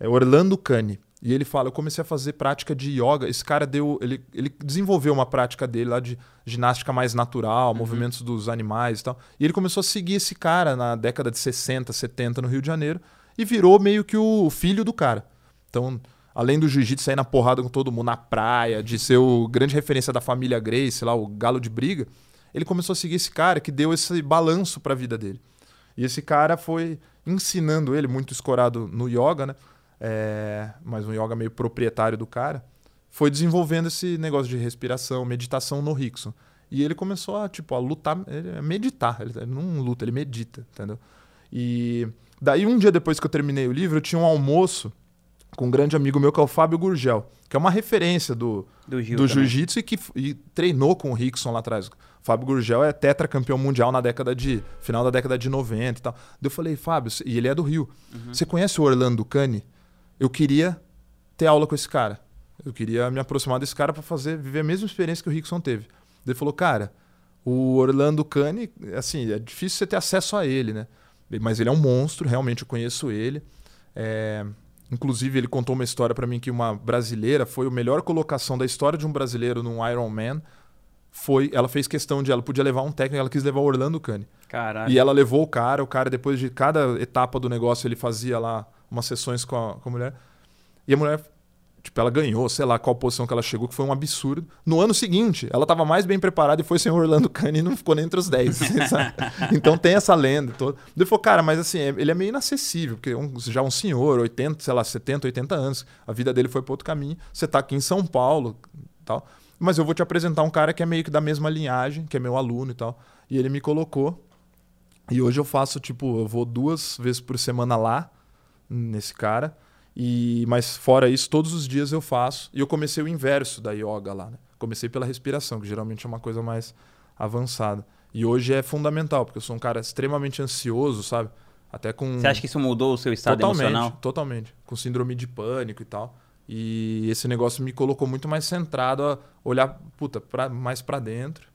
é Orlando Cane. E ele fala: Eu comecei a fazer prática de yoga. Esse cara deu. Ele, ele desenvolveu uma prática dele lá de ginástica mais natural, uhum. movimentos dos animais e tal. E ele começou a seguir esse cara na década de 60, 70 no Rio de Janeiro e virou meio que o filho do cara. Então, além do jiu-jitsu sair na porrada com todo mundo na praia, de ser o grande referência da família Grace, lá, o galo de briga, ele começou a seguir esse cara que deu esse balanço para a vida dele. E esse cara foi ensinando ele, muito escorado no yoga, né? É, mas um yoga meio proprietário do cara, foi desenvolvendo esse negócio de respiração, meditação no Rickson. E ele começou a, tipo, a lutar, a meditar. Ele, não luta, ele medita, entendeu? E daí, um dia depois que eu terminei o livro, eu tinha um almoço com um grande amigo meu, que é o Fábio Gurgel, que é uma referência do, do, do jiu-jitsu e que e treinou com o Rickson lá atrás. O Fábio Gurgel é tetracampeão mundial na década de. final da década de 90 e tal. Daí eu falei, Fábio, e ele é do Rio. Uhum. Você conhece o Orlando Cane? Eu queria ter aula com esse cara. Eu queria me aproximar desse cara para fazer viver a mesma experiência que o Rickson teve. Ele falou, cara, o Orlando Cane, assim, é difícil você ter acesso a ele, né? Mas ele é um monstro, realmente eu conheço ele. É... Inclusive, ele contou uma história para mim que uma brasileira foi a melhor colocação da história de um brasileiro num Ironman. Foi, ela fez questão de ela podia levar um técnico, ela quis levar o Orlando Cane. Caralho. E ela levou o cara, o cara depois de cada etapa do negócio ele fazia lá umas sessões com a, com a mulher. E a mulher, tipo, ela ganhou, sei lá qual posição que ela chegou, que foi um absurdo. No ano seguinte, ela estava mais bem preparada e foi sem Orlando Cane e não ficou nem entre os 10. então tem essa lenda toda. Ele falou, cara, mas assim, é, ele é meio inacessível, porque um, já um senhor, 80, sei lá, 70, 80 anos, a vida dele foi para outro caminho. Você está aqui em São Paulo tal. Mas eu vou te apresentar um cara que é meio que da mesma linhagem, que é meu aluno e tal. E ele me colocou. E hoje eu faço, tipo, eu vou duas vezes por semana lá nesse cara. E, mas fora isso, todos os dias eu faço. E eu comecei o inverso da yoga lá. Né? Comecei pela respiração, que geralmente é uma coisa mais avançada. E hoje é fundamental, porque eu sou um cara extremamente ansioso, sabe? Até com. Você acha que isso mudou o seu estado totalmente, emocional? Totalmente. Com síndrome de pânico e tal. E esse negócio me colocou muito mais centrado a olhar, puta, pra, mais para dentro.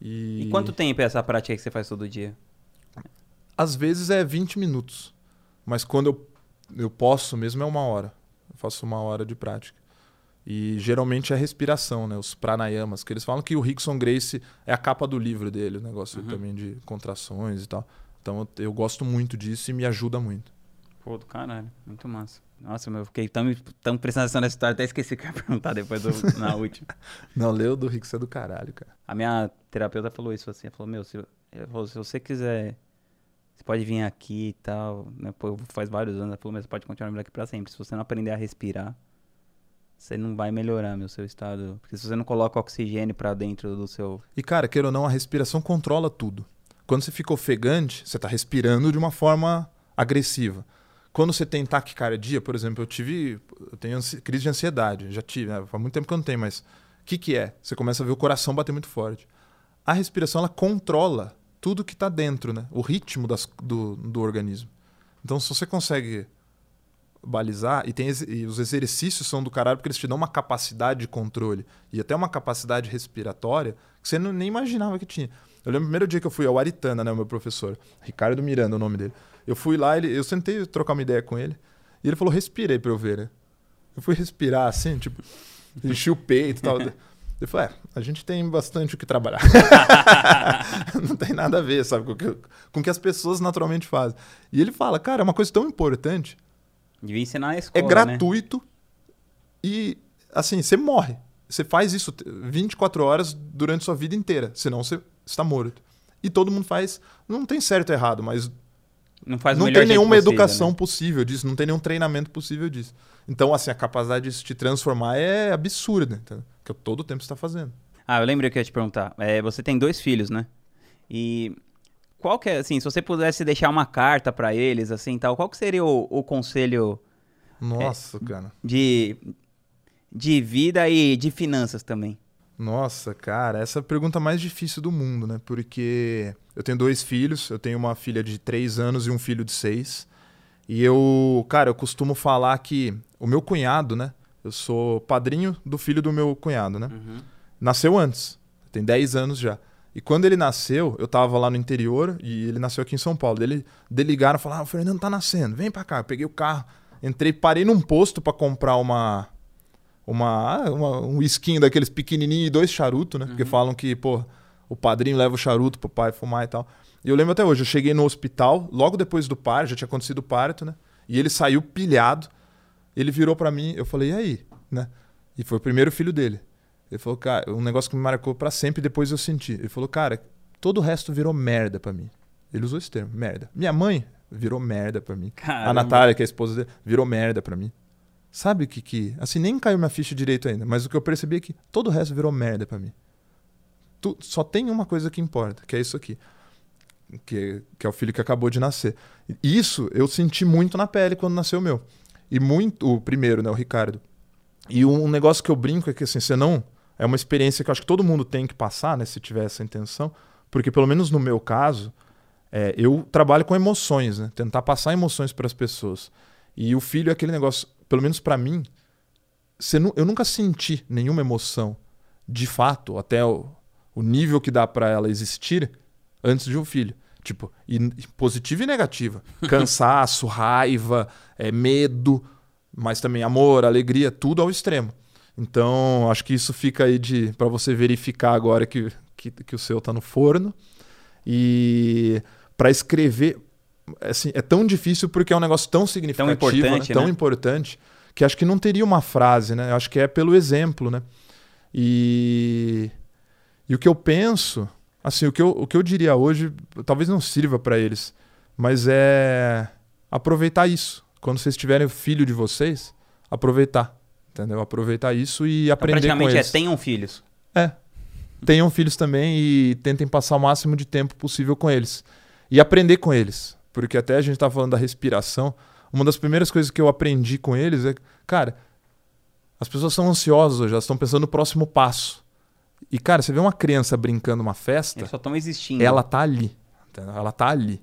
E... e quanto tempo é essa prática que você faz todo dia? Às vezes é 20 minutos. Mas quando eu, eu posso mesmo é uma hora. Eu faço uma hora de prática. E geralmente é respiração, né? Os pranayamas, que eles falam que o Rickson Grace é a capa do livro dele, o negócio uhum. também de contrações e tal. Então eu gosto muito disso e me ajuda muito. Pô, do caralho, muito massa. Nossa, eu fiquei tão, tão prestando atenção nessa história, até esqueci que ia perguntar depois do, na última. Não, leu do Rickson é do caralho, cara. A minha terapeuta falou isso assim, ela falou, meu, se, falou, se você quiser, você pode vir aqui e tal, né? Pô, faz vários anos, falou, mas você pode continuar aqui pra sempre. Se você não aprender a respirar, você não vai melhorar meu seu estado. Porque se você não coloca oxigênio para dentro do seu. E cara, queira ou não, a respiração controla tudo. Quando você fica ofegante, você está respirando de uma forma agressiva. Quando você tem taquicardia, por exemplo, eu tive. Eu tenho crise de ansiedade, já tive, né? faz muito tempo que eu não tenho, mas o que, que é? Você começa a ver o coração bater muito forte. A respiração ela controla tudo que está dentro, né? o ritmo das, do, do organismo. Então, se você consegue balizar e, tem, e os exercícios são do caralho porque eles te dão uma capacidade de controle e até uma capacidade respiratória que você não, nem imaginava que tinha. Eu lembro o primeiro dia que eu fui ao Aritana, né, o meu professor, Ricardo Miranda, o nome dele. Eu fui lá, ele, eu sentei trocar uma ideia com ele e ele falou: "Respirei para eu ver", né? Eu fui respirar assim, tipo, enchi o peito e tal. Ele falou: é, a gente tem bastante o que trabalhar. não tem nada a ver, sabe, com o, que, com o que as pessoas naturalmente fazem. E ele fala, cara, é uma coisa tão importante Devia ensinar na escola. É gratuito né? e, assim, você morre. Você faz isso 24 horas durante sua vida inteira, senão você está morto. E todo mundo faz. Não tem certo ou errado, mas. Não, faz não tem nenhuma possível, educação né? possível disso, não tem nenhum treinamento possível disso. Então, assim, a capacidade de te transformar é absurda, entendeu? Que todo tempo está fazendo. Ah, eu lembrei que eu ia te perguntar. É, você tem dois filhos, né? E qual que é, assim, se você pudesse deixar uma carta para eles, assim, tal, qual que seria o, o conselho... Nossa, é, cara. De, de vida e de finanças também. Nossa, cara, essa é a pergunta mais difícil do mundo, né? Porque eu tenho dois filhos, eu tenho uma filha de três anos e um filho de seis. E eu, cara, eu costumo falar que o meu cunhado, né? Eu sou padrinho do filho do meu cunhado, né? Uhum. Nasceu antes, tem 10 anos já. E quando ele nasceu, eu tava lá no interior e ele nasceu aqui em São Paulo. Ele deligaram e falaram: ah, o Fernando tá nascendo, vem pra cá. Eu peguei o carro, entrei, parei num posto para comprar uma. Uma, uma, um esquinho daqueles pequenininhos e dois charutos, né? Uhum. Porque falam que, pô, o padrinho leva o charuto pro pai fumar e tal. E eu lembro até hoje, eu cheguei no hospital, logo depois do parto, já tinha acontecido o parto, né? E ele saiu pilhado. Ele virou para mim, eu falei, e aí? Né? E foi o primeiro filho dele. Ele falou, cara, um negócio que me marcou para sempre depois eu senti. Ele falou, cara, todo o resto virou merda para mim. Ele usou esse termo, merda. Minha mãe virou merda para mim. Caramba. A Natália, que é a esposa dele, virou merda para mim. Sabe o que que. Assim, nem caiu minha ficha direito ainda, mas o que eu percebi é que todo o resto virou merda para mim. Tu, só tem uma coisa que importa, que é isso aqui. Que, que é o filho que acabou de nascer. Isso eu senti muito na pele quando nasceu o meu. E muito. O primeiro, né? O Ricardo. E um negócio que eu brinco é que assim, você não é uma experiência que eu acho que todo mundo tem que passar, né, se tiver essa intenção, porque pelo menos no meu caso, é, eu trabalho com emoções, né, tentar passar emoções para as pessoas. E o filho é aquele negócio, pelo menos para mim, eu nunca senti nenhuma emoção de fato, até o, o nível que dá para ela existir antes de um filho. Tipo, e, positiva e negativa. Cansaço, raiva, é, medo, mas também amor, alegria, tudo ao extremo. Então, acho que isso fica aí de para você verificar agora que, que, que o seu está no forno. E para escrever, assim, é tão difícil porque é um negócio tão significativo, tão importante, né? tão né? importante que acho que não teria uma frase, né? Acho que é pelo exemplo, né? E, e o que eu penso, assim, o que eu, o que eu diria hoje, talvez não sirva para eles, mas é aproveitar isso. Quando vocês tiverem o filho de vocês, aproveitar. Entendeu? Aproveitar isso e então, aprender praticamente com é, eles. é tenham filhos. É. Tenham filhos também e tentem passar o máximo de tempo possível com eles. E aprender com eles. Porque até a gente tá falando da respiração. uma das primeiras coisas que eu aprendi com eles é, cara, as pessoas são ansiosas hoje, elas estão pensando no próximo passo. E, cara, você vê uma criança brincando uma festa. Eles só estão existindo. Ela tá ali. Ela tá ali.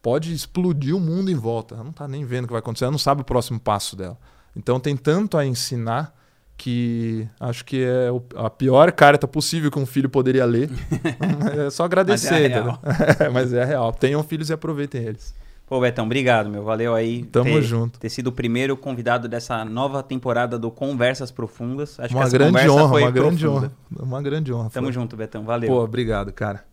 Pode explodir o mundo em volta. Ela não tá nem vendo o que vai acontecer, ela não sabe o próximo passo dela. Então tem tanto a ensinar que acho que é a pior carta possível que um filho poderia ler. é só agradecer. Mas é, real. Mas é real. Tenham filhos e aproveitem eles. Pô, Betão, obrigado, meu. Valeu aí. Tamo ter, junto. Ter sido o primeiro convidado dessa nova temporada do Conversas Profundas. Acho uma que essa grande honra, uma grande honra. Uma grande honra. Tamo foi. junto, Betão. Valeu. Pô, obrigado, cara.